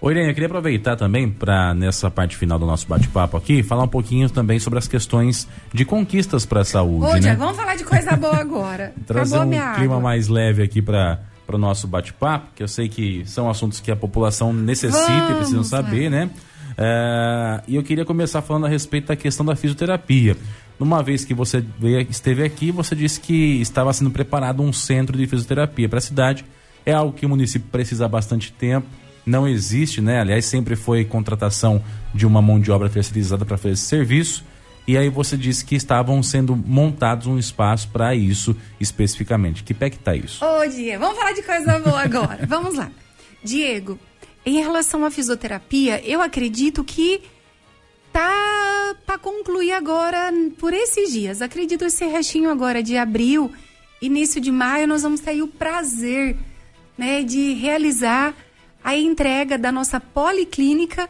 Oi, Irene, eu queria aproveitar também para nessa parte final do nosso bate-papo aqui, falar um pouquinho também sobre as questões de conquistas para a saúde, Ô, né? vamos falar de coisa boa *laughs* agora. Trazer Acabou um clima água. mais leve aqui para para o nosso bate-papo, que eu sei que são assuntos que a população necessita Vamos, e precisam saber, né? É, e eu queria começar falando a respeito da questão da fisioterapia. Numa vez que você veio, esteve aqui, você disse que estava sendo preparado um centro de fisioterapia para a cidade. É algo que o município precisa há bastante tempo não existe, né? Aliás, sempre foi contratação de uma mão de obra terceirizada para fazer esse serviço. E aí você disse que estavam sendo montados um espaço para isso especificamente. Que pé que tá isso? Ô, Diego, vamos falar de coisa boa agora. *laughs* vamos lá. Diego, em relação à fisioterapia, eu acredito que tá para concluir agora por esses dias. Acredito esse restinho agora de abril, início de maio, nós vamos ter o prazer, né, de realizar a entrega da nossa policlínica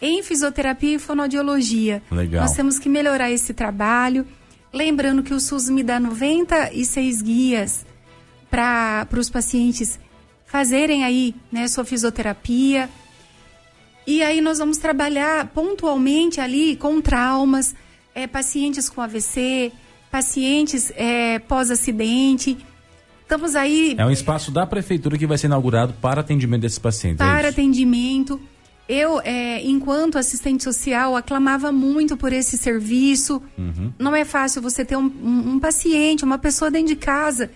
em fisioterapia e fonoaudiologia. Legal. Nós temos que melhorar esse trabalho. Lembrando que o SUS me dá 96 guias para os pacientes fazerem aí né, sua fisioterapia. E aí nós vamos trabalhar pontualmente ali com traumas, é, pacientes com AVC, pacientes é, pós-acidente. Estamos aí. É um espaço da prefeitura que vai ser inaugurado para atendimento desses pacientes. É para é atendimento. Eu, é, enquanto assistente social, aclamava muito por esse serviço. Uhum. Não é fácil você ter um, um, um, paciente, uma pessoa dentro de casa,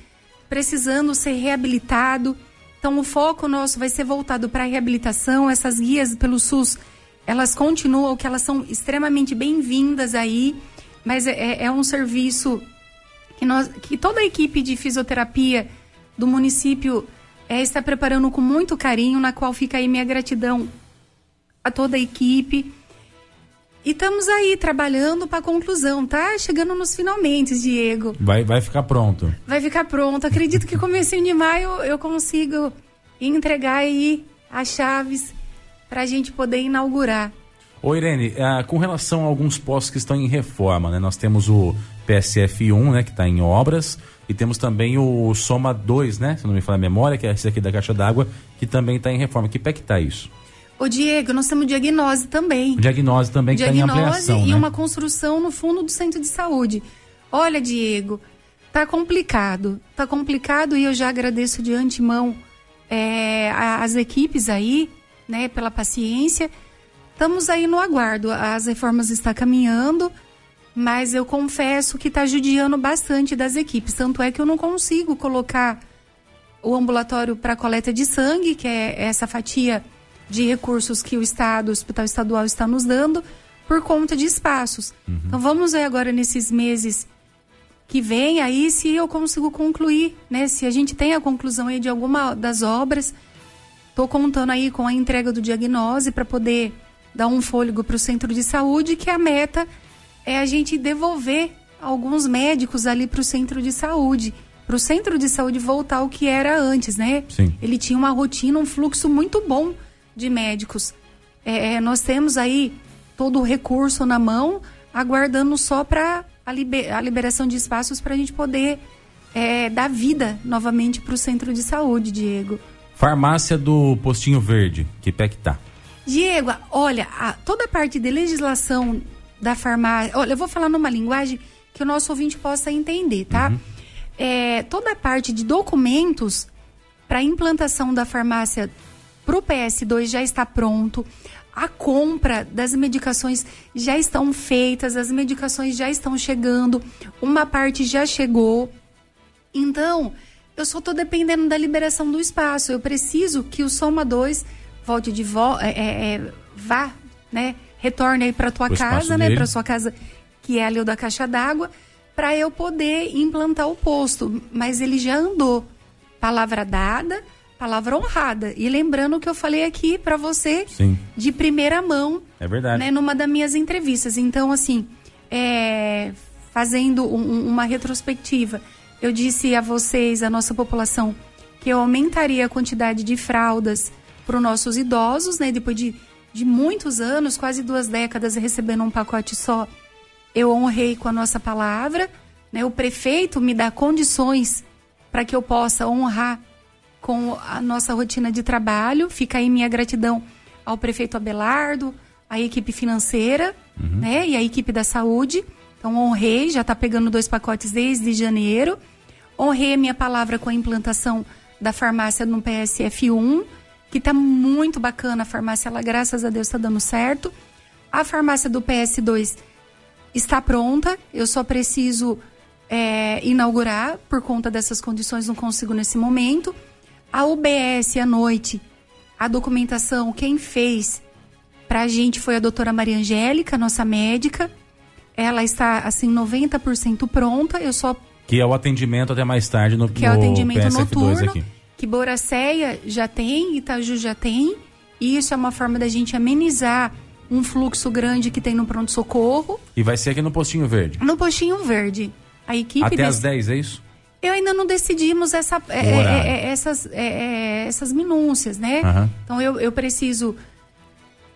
precisando ser reabilitado. Então, o foco nosso vai ser voltado para a reabilitação. Essas guias pelo SUS, elas continuam, que elas são extremamente bem-vindas aí. Mas é, é um serviço que, nós, que toda a equipe de fisioterapia do município é, está preparando com muito carinho, na qual fica aí minha gratidão a toda a equipe. E estamos aí trabalhando para a conclusão, tá? Chegando nos finalmente, Diego. Vai, vai ficar pronto. Vai ficar pronto. Acredito que comecinho de maio eu consigo entregar aí as chaves para a gente poder inaugurar. Ô Irene, ah, com relação a alguns postos que estão em reforma, né? Nós temos o PSF1, né, que está em obras, e temos também o Soma 2, né, se não me falar a memória, que é esse aqui da caixa d'água, que também está em reforma. Que pé que está isso? Ô Diego, nós temos diagnose também. Diagnose também que está em ampliação, e né? uma construção no fundo do centro de saúde. Olha, Diego, tá complicado, tá complicado e eu já agradeço de antemão é, as equipes aí, né, pela paciência. Estamos aí no aguardo, as reformas estão caminhando, mas eu confesso que está judiando bastante das equipes. Tanto é que eu não consigo colocar o ambulatório para coleta de sangue, que é essa fatia de recursos que o Estado, o Hospital Estadual está nos dando, por conta de espaços. Uhum. Então vamos ver agora nesses meses que vem aí se eu consigo concluir, né? Se a gente tem a conclusão aí de alguma das obras. Estou contando aí com a entrega do diagnose para poder dar um fôlego para o centro de saúde, que a meta é a gente devolver alguns médicos ali para o centro de saúde, para o centro de saúde voltar ao que era antes, né? Sim. Ele tinha uma rotina, um fluxo muito bom de médicos. É, é nós temos aí todo o recurso na mão, aguardando só para a, liber, a, liberação de espaços para a gente poder é, dar vida novamente para o centro de saúde, Diego. Farmácia do Postinho Verde, que pé que tá? Diego, olha, a, toda a parte de legislação da farmácia. Olha, eu vou falar numa linguagem que o nosso ouvinte possa entender, tá? Uhum. É, toda a parte de documentos para implantação da farmácia para o PS2 já está pronto. a compra das medicações já estão feitas, as medicações já estão chegando, uma parte já chegou. Então, eu só estou dependendo da liberação do espaço. Eu preciso que o Soma 2 volte de volta, é, é, é, vá, né? Retorne aí para tua o casa, né? Para sua casa, que é ali o da caixa d'água, para eu poder implantar o posto. Mas ele já andou. Palavra dada, palavra honrada. E lembrando o que eu falei aqui para você Sim. de primeira mão. É verdade. Né, numa das minhas entrevistas. Então, assim, é, fazendo um, uma retrospectiva, eu disse a vocês, a nossa população, que eu aumentaria a quantidade de fraldas para os nossos idosos, né? Depois de, de muitos anos, quase duas décadas, recebendo um pacote só, eu honrei com a nossa palavra. Né? O prefeito me dá condições para que eu possa honrar com a nossa rotina de trabalho. Fica aí minha gratidão ao prefeito Abelardo, à equipe financeira, uhum. né? E à equipe da saúde. Então, honrei, já está pegando dois pacotes desde janeiro. Honrei a minha palavra com a implantação da farmácia no PSF1, que está muito bacana a farmácia, ela, graças a Deus, está dando certo. A farmácia do PS2 está pronta, eu só preciso é, inaugurar, por conta dessas condições, não consigo nesse momento. A UBS à noite, a documentação, quem fez para a gente foi a doutora Maria Angélica, nossa médica. Ela está, assim, 90% pronta. Eu só. Que é o atendimento até mais tarde no Que é o atendimento PSF2 noturno. Aqui. Que Boracéia já tem, Itaju já tem. E isso é uma forma da gente amenizar um fluxo grande que tem no pronto-socorro. E vai ser aqui no Postinho Verde? No Postinho Verde. A equipe. Até desse... às 10, é isso? Eu ainda não decidimos essa, é, é, é, essas, é, é, essas minúcias, né? Uhum. Então eu, eu preciso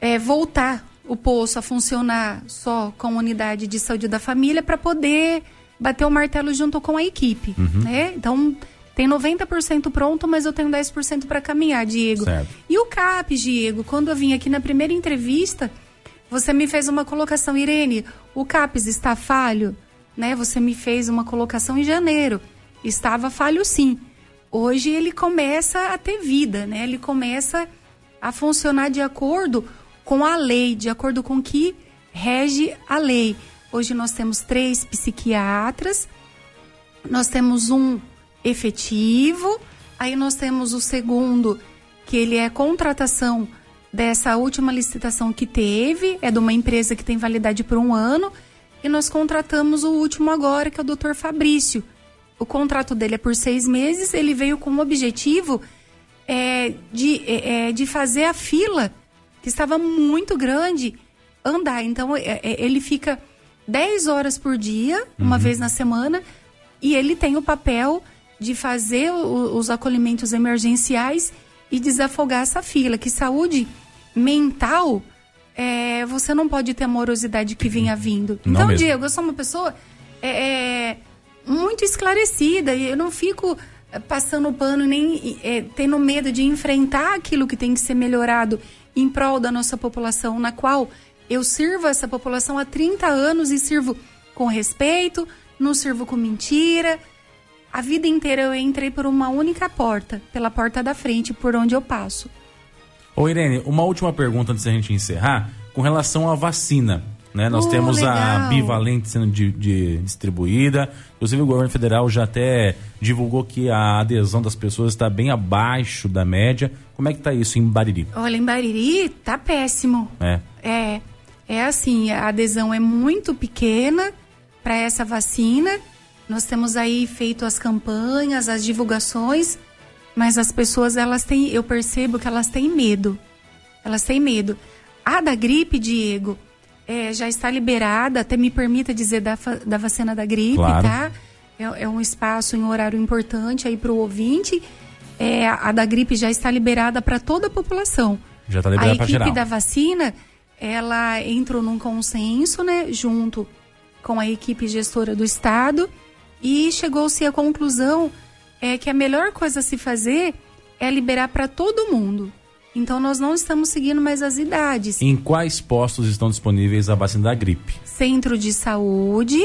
é, voltar o poço a funcionar só com a unidade de saúde da família para poder bater o martelo junto com a equipe, uhum. né? Então tem 90% pronto, mas eu tenho 10% para caminhar, Diego. Certo. E o CAPES, Diego, quando eu vim aqui na primeira entrevista, você me fez uma colocação, Irene, o CAPES está falho? Né? Você me fez uma colocação em janeiro estava falho sim. Hoje ele começa a ter vida, né? Ele começa a funcionar de acordo com a lei, de acordo com que rege a lei. Hoje nós temos três psiquiatras, nós temos um efetivo, aí nós temos o segundo, que ele é contratação dessa última licitação que teve, é de uma empresa que tem validade por um ano, e nós contratamos o último agora, que é o Dr. Fabrício, o contrato dele é por seis meses, ele veio com o objetivo é, de, é, é de fazer a fila, que estava muito grande, andar. Então, é, é ele fica 10 horas por dia, uma uhum. vez na semana, e ele tem o papel de fazer o, os acolhimentos emergenciais e desafogar essa fila. Que saúde mental, é, você não pode ter a morosidade que vinha vindo. Não então, mesmo. Diego, eu sou uma pessoa é, muito esclarecida e eu não fico eh, passando pano nem é, tendo medo de enfrentar aquilo que tem que ser melhorado em prol da nossa população, na qual eu sirvo essa população há 30 anos e sirvo com respeito, não sirvo com mentira. A vida inteira eu entrei por uma única porta, pela porta da frente, por onde eu passo. Ô Irene, uma última pergunta antes da gente encerrar, com relação à vacina. Né? Nós oh, temos legal. a bivalente sendo de, de, distribuída. Inclusive, o governo federal já até divulgou que a adesão das pessoas está bem abaixo da média. Como é que está isso em Bariri? Olha, em Bariri tá péssimo. É. É, é assim, a adesão é muito pequena para essa vacina. Nós temos aí feito as campanhas, as divulgações, mas as pessoas, elas têm, eu percebo que elas têm medo. Elas têm medo. A da gripe, Diego, é, já está liberada, até me permita dizer da, da vacina da gripe, claro. tá? É, é, um espaço em horário importante aí para o ouvinte. É, a, a da gripe já está liberada para toda a população. Já está liberada para geral. A equipe da vacina, ela entrou num consenso, né, junto com a equipe gestora do estado e chegou-se à conclusão é que a melhor coisa a se fazer é liberar para todo mundo. Então nós não estamos seguindo mais as idades. Em quais postos estão disponíveis a vacina da gripe? Centro de Saúde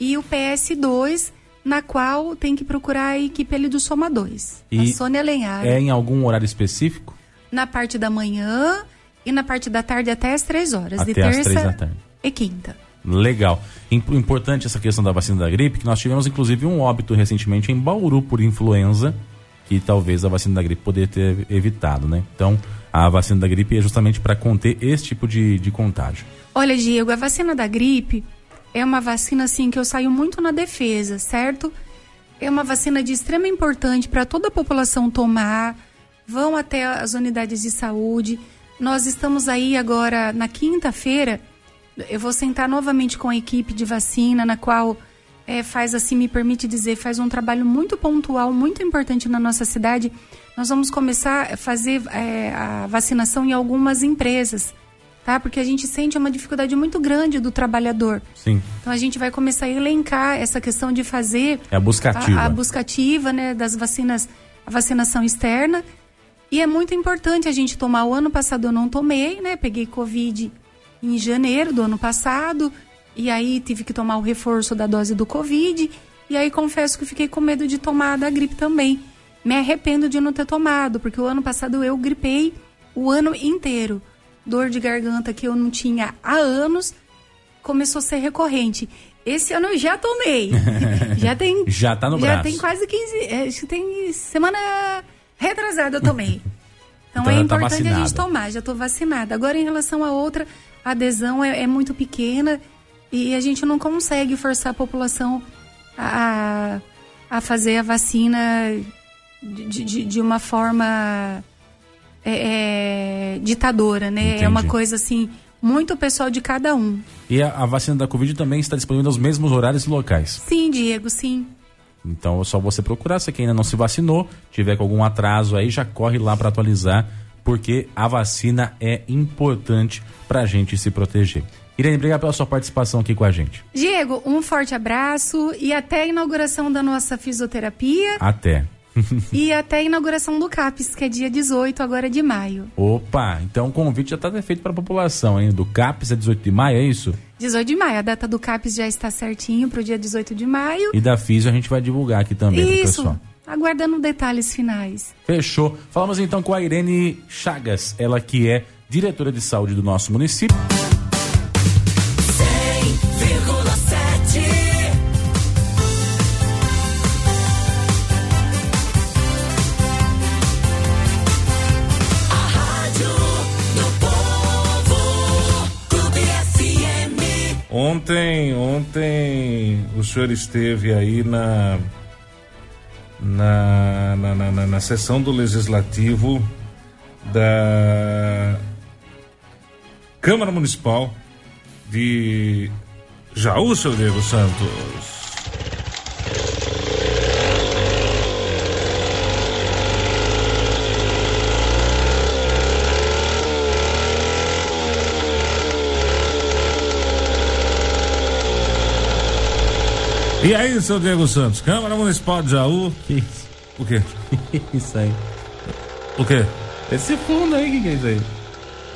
e o PS2, na qual tem que procurar a equipe ali do Soma 2. E a Sônia Lenhar. É em algum horário específico? Na parte da manhã e na parte da tarde até as três horas, Até de terça três da tarde. e quinta. Legal. Im- Importante essa questão da vacina da gripe, que nós tivemos inclusive um óbito recentemente em Bauru por influenza, que talvez a vacina da gripe poderia ter evitado, né? Então, a vacina da gripe é justamente para conter esse tipo de, de contágio. Olha, Diego, a vacina da gripe é uma vacina assim que eu saio muito na defesa, certo? É uma vacina de extrema importância para toda a população tomar. Vão até as unidades de saúde. Nós estamos aí agora na quinta-feira. Eu vou sentar novamente com a equipe de vacina, na qual eh, faz assim, me permite dizer, faz um trabalho muito pontual, muito importante na nossa cidade. Nós vamos começar a fazer eh, a vacinação em algumas empresas tá? Porque a gente sente uma dificuldade muito grande do trabalhador. Sim. Então a gente vai começar a elencar essa questão de fazer É a busca ativa. a, a busca ativa, né, das vacinas, a vacinação externa. E é muito importante a gente tomar. O ano passado eu não tomei, né? Peguei Covid em janeiro do ano passado. E aí tive que tomar o reforço da dose do Covid. E aí confesso que fiquei com medo de tomar da gripe também. Me arrependo de não ter tomado, porque o ano passado eu gripei o ano inteiro. Dor de garganta que eu não tinha há anos começou a ser recorrente. Esse ano eu já tomei. *laughs* já tem. Já tá no já braço. tem quase 15. é, Acho que tem semana retrasada eu tomei. Então, Então é já tá importante a gente tomar, já tô vacinada. Agora, em relação a outra, a adesão é, é muito pequena e a gente não consegue forçar a população a, a fazer a vacina de, de, de uma forma é, é, ditadora, né? Entendi. É uma coisa assim, muito pessoal de cada um. E a, a vacina da Covid também está disponível nos mesmos horários e locais. Sim, Diego, sim. Então é só você procurar. Se quem ainda não se vacinou, tiver com algum atraso aí, já corre lá para atualizar, porque a vacina é importante para a gente se proteger. Irene, obrigado pela sua participação aqui com a gente. Diego, um forte abraço e até a inauguração da nossa fisioterapia Até. *laughs* e até a inauguração do CAPES, que é dia 18 agora de maio. Opa, então o convite já está feito para a população, hein? Do CAPES é 18 de maio, é isso? 18 de maio, a data do CAPES já está certinho para o dia 18 de maio. E da Físio a gente vai divulgar aqui também Isso, pessoal. aguardando detalhes finais. Fechou. Falamos então com a Irene Chagas, ela que é diretora de saúde do nosso município. Ontem, ontem o senhor esteve aí na na, na, na, na- na sessão do Legislativo da Câmara Municipal de Jaú, seu Diego Santos. E aí, seu Diego Santos, Câmara Municipal de Jaú. Que isso? O quê? *laughs* isso aí. O quê? Esse fundo aí, o que, que é isso aí?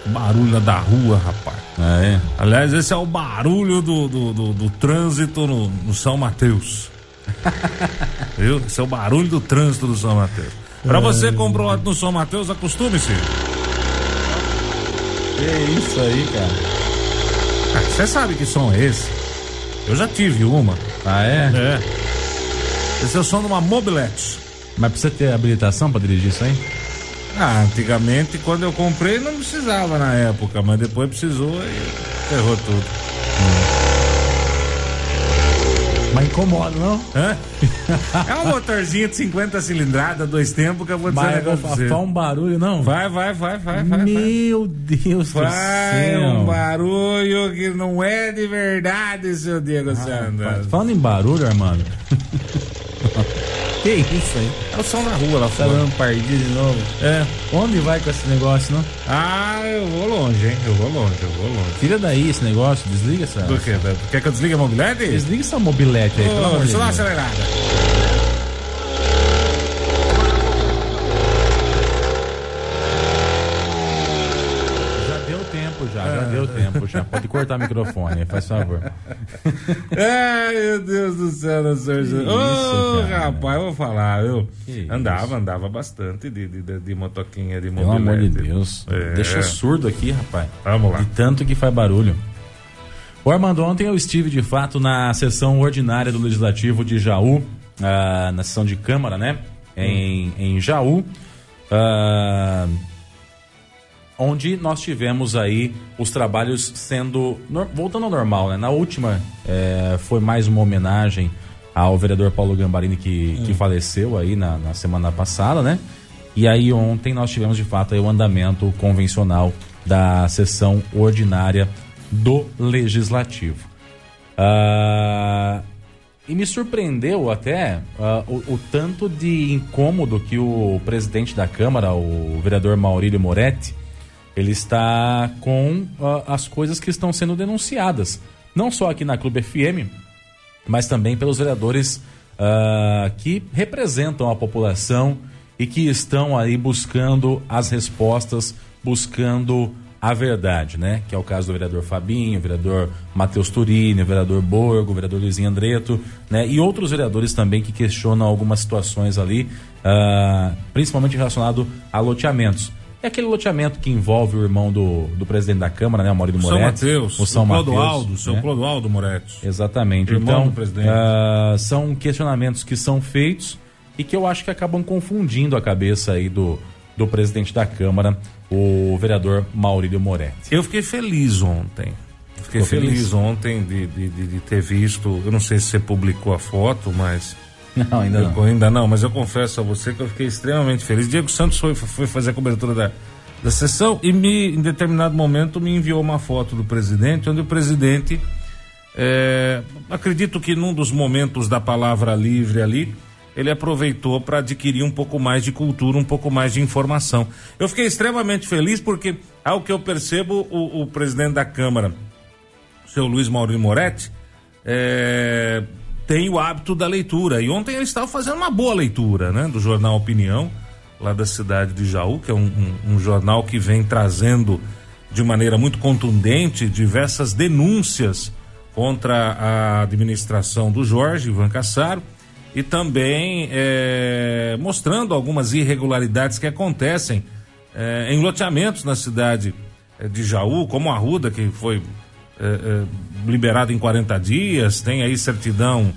Barulho da rua, rapaz. Ah, é? Aliás, esse é o barulho do, do, do- do trânsito no, no São Mateus. *laughs* Viu? Esse é o barulho do trânsito do São Mateus. Pra você que comprou lá no São Mateus, acostume-se. Que isso aí, cara? Ah, Você sabe que som é esse? Eu já tive uma. Ah, é? É. Esse é o som de uma mobilete. Mas precisa ter habilitação pra dirigir isso aí? Ah, antigamente, quando eu comprei, não precisava na época, mas depois precisou e ferrou tudo. Mas incomoda, não? Hã? É um motorzinho de 50 cilindradas, dois tempos, que eu vou dizer pra você. faz um barulho, não? Vai, vai, vai, vai, vai. vai. Meu Deus do Vai céu. um barulho que não é de verdade, seu Diego Santos. Rapaz, Falando em barulho, Armando. *laughs* que isso aí? É o som na rua lá Tá fora. dando partida de novo. É. Onde vai com esse negócio, não? Ah, eu vou longe, hein? Eu vou longe, eu vou longe. Tira daí esse negócio, desliga essa. Do quê? Quer que eu desligue a mobilete? Desliga essa mobilete aí, pelo Ô, amor de Deus. acelerada. Já deu tempo já. Pode cortar o microfone, faz favor. *laughs* Ai, meu Deus do céu, da Sérgio. Que Ô, isso, cara. rapaz, vou falar, eu Que andava, andava bastante de, de, de, de motoquinha, de Pelo amor de mobilete. Deus. É. Deixa surdo aqui, rapaz. Vamos lá. De tanto que faz barulho. O Armando, ontem eu estive de fato na sessão ordinária do Legislativo de Jaú, ah, na sessão de Câmara, né? Em, em Jaú. ah, onde nós tivemos aí os trabalhos sendo. voltando ao normal, né? Na última eh, foi mais uma homenagem ao vereador Paulo Gambarini que, que faleceu aí na, na semana passada, né? E aí ontem nós tivemos de fato o andamento convencional da sessão ordinária do Legislativo. Ah, e me surpreendeu até ah, o, o tanto de incômodo que o presidente da Câmara, o vereador Maurílio Moretti, ele está com ah, as coisas que estão sendo denunciadas. Não só aqui na Clube FM, mas também pelos vereadores ah, que representam a população e que estão aí buscando as respostas, buscando a verdade, né? Que é o caso do vereador Fabinho, vereador Matheus Turini, vereador Borgo, vereador Luizinho Andreto, né? E outros vereadores também que questionam algumas situações ali, ah, principalmente relacionado a loteamentos. É aquele loteamento que envolve o irmão do, do presidente da Câmara, né? O Maurílio São Moretti. Mateus, o São o Mateus. Clodoaldo, seu né? Clodoaldo Moretti. Exatamente. Irmão então, do presidente. ah, são questionamentos que são feitos e que eu acho que acabam confundindo a cabeça aí do, do presidente da Câmara, o vereador Maurílio Moretti. Eu fiquei feliz ontem. Fiquei feliz, feliz? ontem de, de, de- de ter visto. Eu não sei se você publicou a foto, mas. Não, ainda Eu- não. ainda não, mas eu confesso a você que eu fiquei extremamente feliz. Diego Santos foi, foi fazer a cobertura da, da sessão e me, em determinado momento me enviou uma foto do presidente, onde o presidente, é, acredito que num dos momentos da palavra livre ali, ele aproveitou para adquirir um pouco mais de cultura, um pouco mais de informação. Eu fiquei extremamente feliz porque, ao que eu percebo, o, o presidente da Câmara, o seu Luiz Maurício Moretti, é, tem o hábito da leitura. E ontem ele estava fazendo uma boa leitura, né? Do jornal Opinião, lá da cidade de Jaú, que é um, um- um jornal que vem trazendo de maneira muito contundente diversas denúncias contra a administração do Jorge Ivan Cassaro e também é, mostrando algumas irregularidades que acontecem é, em loteamentos na cidade é, de Jaú, como a Ruda, que foi é, é, liberado em 40 dias, tem aí certidão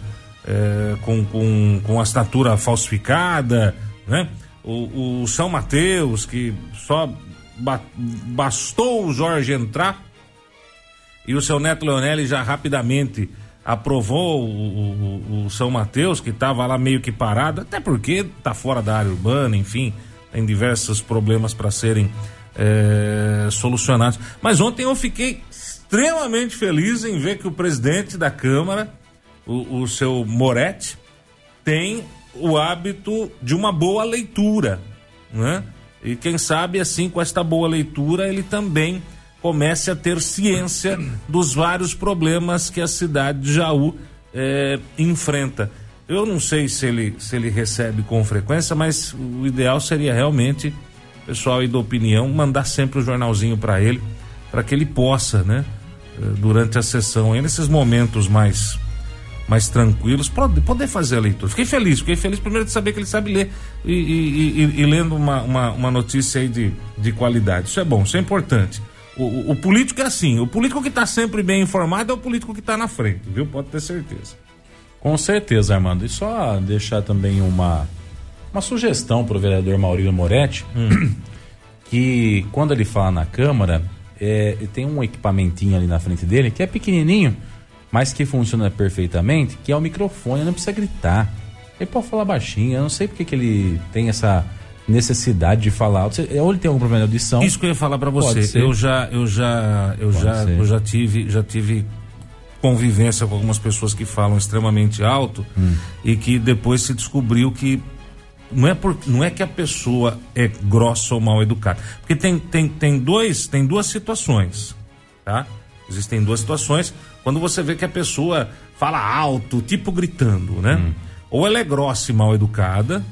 é, com, com, com assinatura falsificada, né? O, o São Mateus, que só ba- bastou o Jorge entrar e o seu neto Leonelli já rapidamente aprovou o, o- o São Mateus, que estava lá meio que parado, até porque está fora da área urbana, enfim, tem diversos problemas para serem eh, solucionados. Mas ontem eu fiquei extremamente feliz em ver que o presidente da Câmara, o, o seu Moretti, tem o hábito de uma boa leitura, né? E quem sabe assim com esta boa leitura ele também comece a ter ciência dos vários problemas que a cidade de Jaú eh, enfrenta. Eu não sei se ele se ele recebe com frequência, mas o ideal seria realmente pessoal aí da opinião mandar sempre o jornalzinho para ele, para que ele possa, né, durante a sessão, aí nesses momentos mais mais tranquilos, pode- poder fazer a leitura. Fiquei feliz, fiquei feliz primeiro de saber que ele sabe ler e, e- e- e lendo uma, uma, uma notícia aí de, de qualidade. Isso é bom, isso é importante. O, o- o político é assim, o político que está sempre bem informado é o político que está na frente, viu? Pode ter certeza. Com certeza, Armando. E só deixar também uma, uma sugestão para o vereador Maurílio Moretti, *clears throat* que quando ele fala na Câmara, é, tem um equipamentinho ali na frente dele que é pequenininho, mas que funciona perfeitamente, que é o microfone, não precisa gritar. Ele pode falar baixinho, eu não sei porque que ele tem essa necessidade de falar alto. Você- Ou ele tem algum problema de audição. Isso que eu ia falar para você. Eu já, eu já, eu Pode já, ser. eu já tive, já tive convivência com algumas pessoas que falam extremamente alto Hum. e que depois se descobriu que não é por, não é que a pessoa é grossa ou mal educada, porque tem, tem, tem dois, tem duas situações, tá? Existem duas situações quando você vê que a pessoa fala alto, tipo gritando, né? Hum. Ou ela é grossa e mal educada,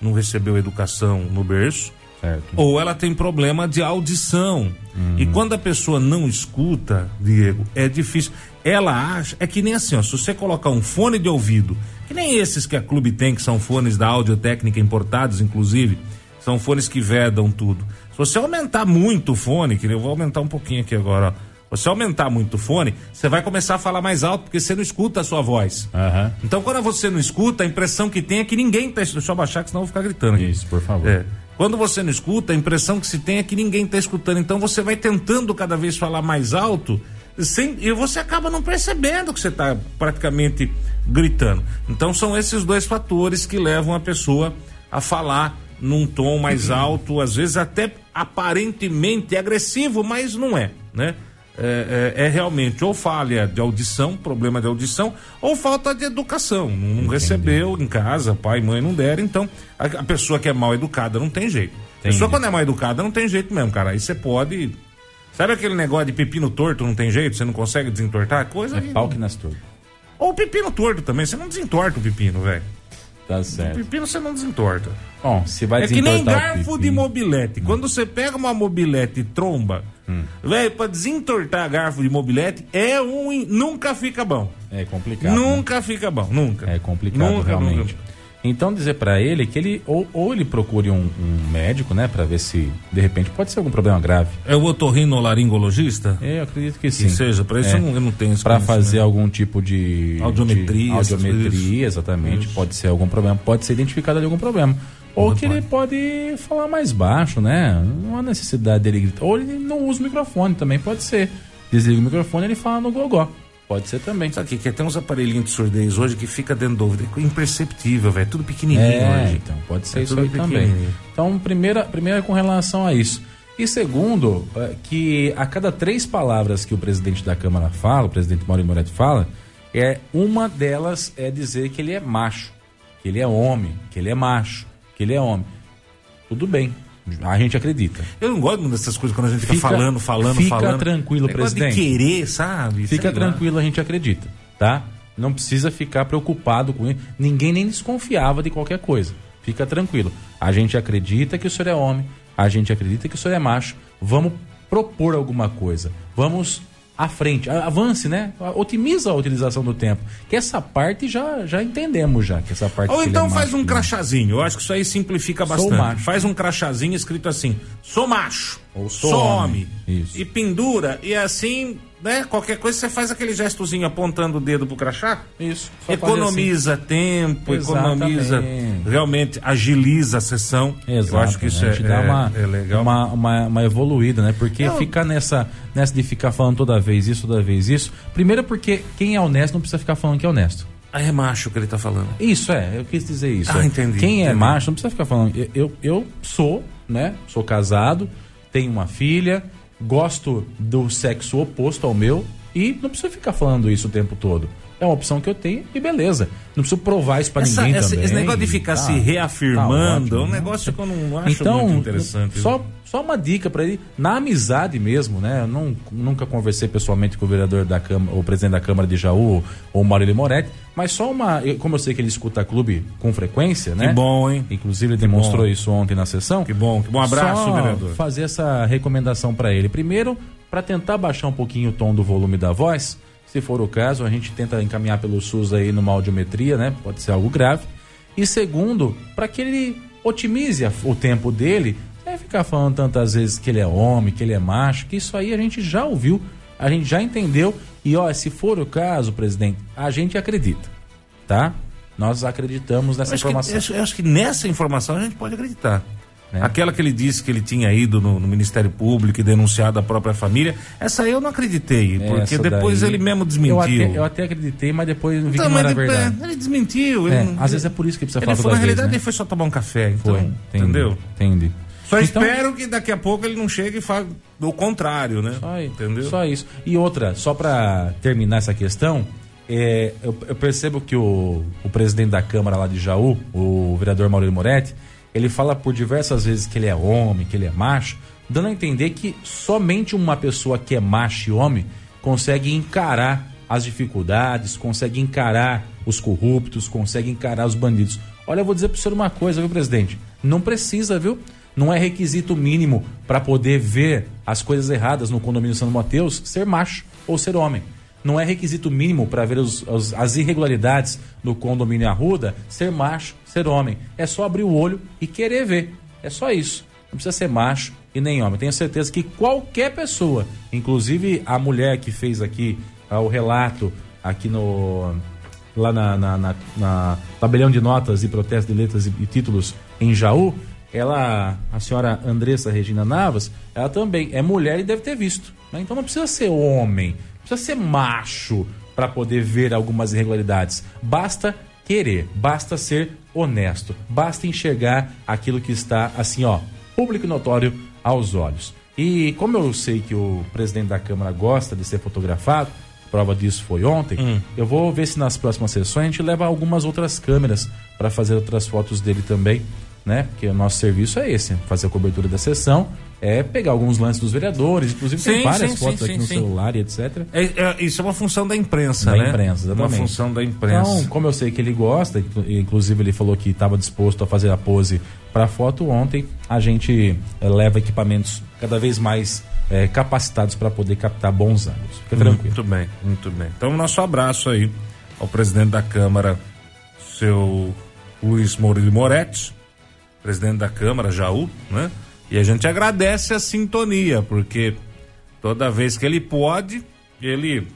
não recebeu educação no berço, Certo. ou ela tem problema de audição. E quando a pessoa não escuta, Diego, é difícil. Ela acha, é que nem assim, ó, se você colocar um fone de ouvido, que nem esses que a Clube tem, que são fones da Audiotécnica importados, inclusive, são fones que vedam tudo. Se você aumentar muito o fone, que eu vou aumentar um pouquinho aqui agora, ó. Se você aumentar muito o fone, você vai começar a falar mais alto, porque você não escuta a sua voz. Aham. Então, quando você não escuta, a impressão que tem é que ninguém tá. Deixa eu abaixar, que senão eu vou ficar gritando aqui. Isso, por favor. É. Quando você não escuta, a impressão que se tem é que ninguém está escutando. Então você vai tentando cada vez falar mais alto sem, e você acaba não percebendo que você está praticamente gritando. Então são esses dois fatores que levam a pessoa a falar num tom mais alto, às vezes até aparentemente agressivo, mas não é, né? É, é- é realmente ou falha de audição, problema de audição, ou falta de educação. Não, não recebeu em casa, pai, mãe não deram, então a, a pessoa que é mal educada não tem jeito. A pessoa quando é mal educada não tem jeito mesmo, cara. Aí você pode. Sabe aquele negócio de pepino torto não tem jeito? Você não consegue desentortar? Coisa. É pau que nas torres. Ou pepino torto também. Você não desentorta o pepino, velho. Tá certo. Pepino você não desentorta. Bom, se vai É que nem o garfo de mobilete. Quando você pega uma mobilete e tromba, Hum. velho, pra desentortar garfo de mobilete é um. Nunca fica bom. É complicado. né? Nunca fica bom. Nunca. É complicado, Nunca, realmente. nunca. Então dizer pra ele que ele ou, ou ele procure um, um médico, né, Pra ver se de repente pode ser algum problema grave. É o otorrinolaringologista? Eu acredito que Que sim. seja, pra isso É. eu, não, eu não tenho Para fazer algum tipo de Audiometria, de audiometria, exatamente. Pode ser algum problema, pode ser identificado ali algum problema. Ou que ele pode falar mais baixo, né? Não há necessidade dele gritar. Ou ele não usa o microfone também, pode ser. Desliga o microfone e ele fala no gogó. Pode ser também. Sabe que, que é? Tem uns aparelhinhos de surdez hoje que fica dentro do ouvido. É imperceptível, velho. Tudo pequenininho É, hoje. então, pode ser É isso aí também. Então, primeira, primeira com relação a isso. E segundo, é, que a cada três palavras que o presidente da Câmara fala, o presidente Maurício Moretti fala, é uma delas é dizer que ele é macho, que ele é homem, que ele é macho, que ele é homem. Tudo bem, a gente acredita. Eu não gosto muito dessas coisas quando a gente fica, Fica- falando, falando, fica falando. tranquilo, Negócio presidente. de querer, sabe? Fica tranquilo, a gente acredita, tá? Não precisa ficar preocupado com isso. Ninguém nem desconfiava de qualquer coisa. Fica tranquilo. A gente acredita que o senhor é homem, a gente acredita que o senhor é macho. Vamos propor alguma coisa. Vamos à frente, avance, né? Otimiza a utilização do tempo. Que essa parte já já entendemos já, que essa parte Ou então é faz macho, um que- crachazinho. Eu acho que isso aí simplifica bastante. Faz um crachazinho escrito assim: sou macho. Ou homem. Isso. E pendura. E assim, né? Qualquer coisa você faz aquele gestozinho apontando o dedo pro crachá. Isso. Economiza tempo, economiza. Exatamente. Realmente agiliza a sessão. Exato, Eu acho que né? isso a é, gente dá é- uma, é legal. Uma, uma, uma evoluída, né? Porque Não. ficar nessa, nessa de ficar falando toda vez isso, toda vez isso. Primeiro porque quem é honesto não precisa ficar falando que é honesto. Ah, é macho que ele tá falando. Isso é, eu quis dizer isso. Ah, é. entendi, Quem é entendi. macho não precisa ficar falando. Eu, eu, eu sou, né? Sou casado, tenho uma filha, gosto do sexo oposto ao meu e não preciso ficar falando isso o tempo todo. É uma opção que eu tenho e beleza. Não preciso provar isso pra Essa- ninguém essa- também. esse negócio de ficar Tá- se tá reafirmando é um ótimo, né? negócio que eu não acho então, muito interessante. Só, só uma dica para ele, na amizade mesmo, né? Eu não, nunca conversei pessoalmente com o vereador da Câmara, o presidente da Câmara de Jaú, ou o Maurílio Moretti, mas só uma. Como eu sei que ele escuta clube com frequência, né? Que bom, hein? Inclusive, ele demonstrou bom. isso ontem na sessão. Que bom, que bom. Um abraço, Só vereador. fazer essa recomendação para ele. Primeiro, para tentar baixar um pouquinho o tom do volume da voz. Se for o caso, a gente tenta encaminhar pelo SUS aí numa audiometria, né? Pode ser algo grave. E segundo, para que ele otimize o tempo dele, sem ficar falando tantas vezes que ele é homem, que ele é macho, que isso aí a gente já ouviu, a gente já entendeu. E ó, se for o caso, presidente, a gente acredita, tá? Nós acreditamos nessa Eu acho, que, informação. eu eu acho que nessa informação a gente pode acreditar. Né? Aquela que ele disse que ele tinha ido no, no Ministério Público e denunciado a própria família, essa eu não acreditei, porque Essa depois daí- ele mesmo Eu desmentiu. até, eu até acreditei, mas depois vi que Então, não era verdade. ele desmentiu. É, não- às vezes é por isso que precisa ele falar foi, Na vez, realidade, né? ele foi só tomar um café, então, Foi, entendi, entendeu? Entendi. Só Então, espero que daqui a pouco ele não chegue e fale o contrário, né? Só, entendeu? só isso. E outra, só pra terminar essa questão, é, eu, eu percebo que o, o presidente da Câmara lá de Jaú, o vereador Maurício Moretti, ele fala por diversas vezes que ele é homem, que ele é macho, dando a entender que somente uma pessoa que é macho e homem consegue encarar as dificuldades, consegue encarar os corruptos, consegue encarar os bandidos. Olha, eu vou dizer pro senhor uma coisa, viu, presidente? Não precisa, viu? Não é requisito mínimo para poder ver as coisas erradas no condomínio São Mateus ser macho ou ser homem. Não é requisito mínimo para ver os- os- as irregularidades no condomínio Arruda ser macho, ser homem. É só abrir o olho e querer ver. É só isso. Não precisa ser macho e nem homem. Tenho certeza que qualquer pessoa, inclusive a mulher que fez aqui ah, o relato aqui no lá na, na, na- na tabelião de notas e protesto de letras e, e títulos em Jaú, ela, a senhora Andressa Regina Navas, ela também é mulher e deve ter visto. né? Então não precisa ser homem, precisa ser macho para poder ver algumas irregularidades. Basta querer, basta ser honesto, basta enxergar aquilo que está assim, ó, público e notório aos olhos. E como eu sei que o presidente da Câmara gosta de ser fotografado, prova disso foi ontem, eu vou ver se nas próximas sessões a gente leva algumas outras câmeras para fazer outras fotos dele também, né? Porque o nosso serviço é esse, fazer a cobertura da sessão, é pegar alguns lances dos vereadores, inclusive tem Sim, várias sim, fotos sim, aqui no celular e etc. É, é, isso é uma função da imprensa, Da né? imprensa, exatamente. Uma função da imprensa. Então, como eu sei que ele gosta, inclu- inclusive ele falou que estava disposto a fazer a pose para foto ontem, a gente eh, leva equipamentos cada vez mais eh, capacitados para poder captar bons ângulos. Fica tranquilo. Muito bem, muito bem. Então, nosso abraço aí ao presidente da Câmara, seu Luiz Maurílio Moretti, presidente da Câmara, Jaú, né? E a gente agradece a sintonia, porque toda vez que ele pode, ele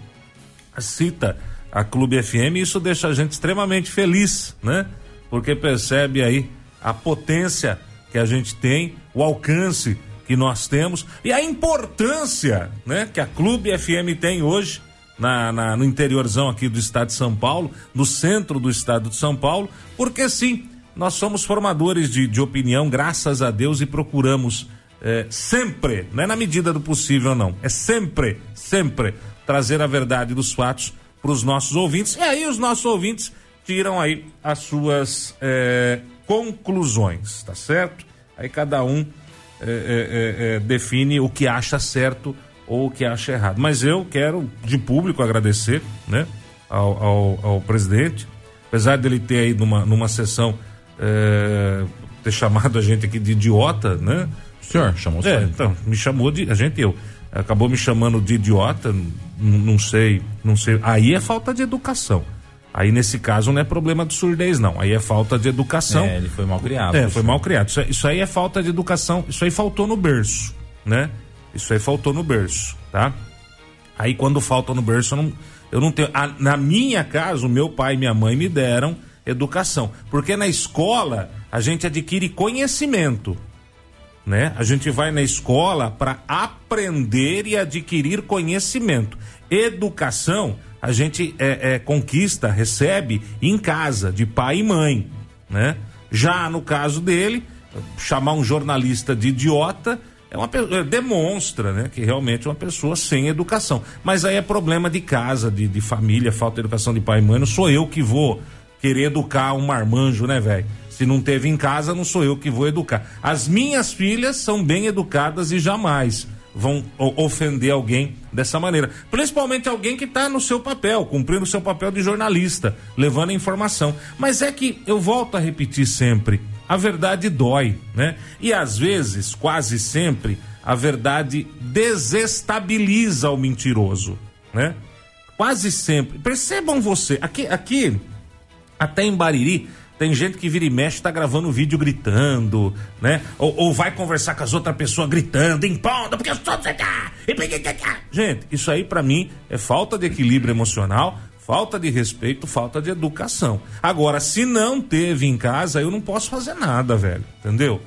cita a Clube FM e isso deixa a gente extremamente feliz, né? Porque percebe aí a potência que a gente tem, o alcance que nós temos e a importância, né, que a Clube FM tem hoje na, na- no interiorzão aqui do estado de São Paulo, no centro do estado de São Paulo, porque sim, nós somos formadores de, de opinião, graças a Deus, e procuramos eh, sempre, não é na medida do possível, não, é sempre, sempre trazer a verdade dos fatos para os nossos ouvintes. E aí os nossos ouvintes tiram aí as suas eh, conclusões, tá certo? Aí cada um eh, eh, define o que acha certo ou o que acha errado. Mas eu quero de público agradecer, né, ao, ao, ao presidente, apesar dele ter aí numa, numa sessão eh, ter chamado a gente aqui de idiota, né? Senhor, chamou É, então, me chamou de. A gente, eu. Acabou me chamando de idiota, não sei, não sei. Aí é falta de educação. Aí, nesse caso, não é problema de surdez, não. Aí é falta de educação. É, ele foi mal criado. É, foi mal criado. Isso, isso aí é falta de educação. Isso aí faltou no berço, né? Isso aí faltou no berço, tá? Aí quando falta no berço, eu não, eu não tenho. a- na minha casa, o meu pai e minha mãe me deram educação. Porque na escola a gente adquire conhecimento. Né? A gente vai na escola para aprender e adquirir conhecimento. Educação a gente é, é, conquista, recebe em casa, de pai e mãe. Né? Já no caso dele, chamar um jornalista de idiota é uma é, demonstra né, que realmente é uma pessoa sem educação. Mas aí é problema de casa, de, de família, falta de educação de pai e mãe. Não sou eu que vou querer educar um marmanjo, né, velho? Se não teve em casa, não sou eu que vou educar. As minhas filhas são bem educadas e jamais vão ofender alguém dessa maneira. Principalmente alguém que está no seu papel, cumprindo o seu papel de jornalista, levando a informação. Mas é que eu volto a repetir sempre: a verdade dói, né? E às vezes, quase sempre, a verdade desestabiliza o mentiroso, né? Quase sempre. Percebam você, aqui, aqui até em Bariri, tem gente que vira e mexe, tá gravando vídeo gritando, né? Ou, ou vai conversar com as outras pessoas gritando, impondo, porque eu sou. Gente, isso aí pra mim é falta de equilíbrio emocional, falta de respeito, falta de educação. Agora, se não teve em casa, eu não posso fazer nada, velho, entendeu?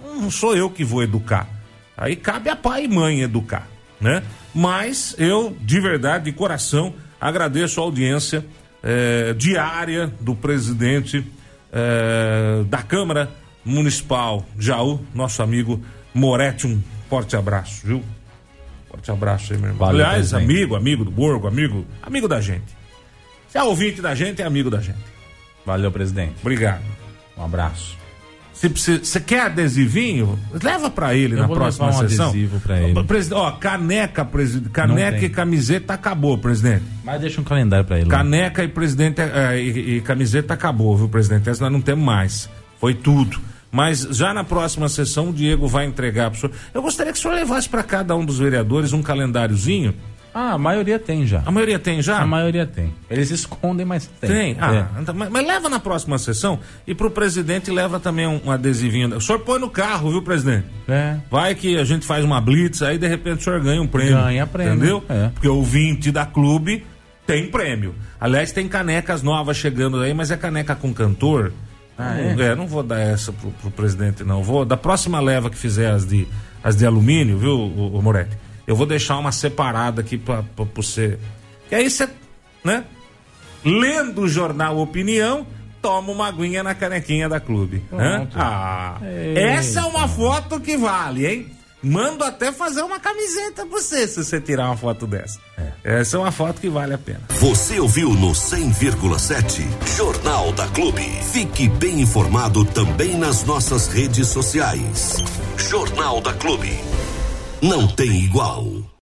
Não sou eu que vou educar. Aí cabe a pai e mãe educar, né? Mas eu, de verdade, de coração, agradeço a audiência eh, diária do presidente eh, da Câmara Municipal Jaú, nosso amigo Moretti. Um forte abraço, viu? Forte abraço aí, meu irmão. Valeu, Aliás, presidente. amigo, amigo do Borgo, amigo, amigo da gente. Se é ouvinte da gente, é amigo da gente. Valeu, presidente. Obrigado. Um abraço. Se você quer adesivinho, leva pra ele Eu na próxima um sessão. adesivo pra ele. Ó, caneca, presidente, caneca e camiseta acabou, presidente. Mas deixa um calendário pra ele. Caneca e presidente eh, e, e camiseta acabou, viu, presidente? Essa nós não temos mais. Foi tudo. Mas já na próxima sessão o Diego vai entregar pro senhor. Eu gostaria que o senhor levasse para cada um dos vereadores um calendáriozinho. Ah, a maioria tem já. A maioria tem já? A maioria tem. Eles escondem, mas tem. Tem? Ah, É. então, mas, mas leva na próxima sessão e pro presidente leva também um, um adesivinho. O senhor põe no carro, viu, presidente? É. Vai que a gente faz uma blitz, aí de repente o senhor ganha um prêmio. Ganha prêmio, Entendeu? é. Porque o 20 da clube tem prêmio. Aliás, tem canecas novas chegando aí, mas é caneca com cantor. Ah, não, é? não vou dar essa pro, pro presidente, não. Vou, da próxima leva que fizer as de, as de alumínio, viu, o, Moretti? Eu vou deixar uma separada aqui pra você. E aí você, né? Lendo o jornal Opinião, toma uma aguinha na canequinha da clube. Pronto. Ah, Eita. essa é uma foto que vale, hein? Mando até fazer uma camiseta pra você se você tirar uma foto dessa. Essa é uma foto que vale a pena. Você ouviu no 100,7 Jornal da Clube. Fique bem informado também nas nossas redes sociais. Jornal da Clube. Não tem igual.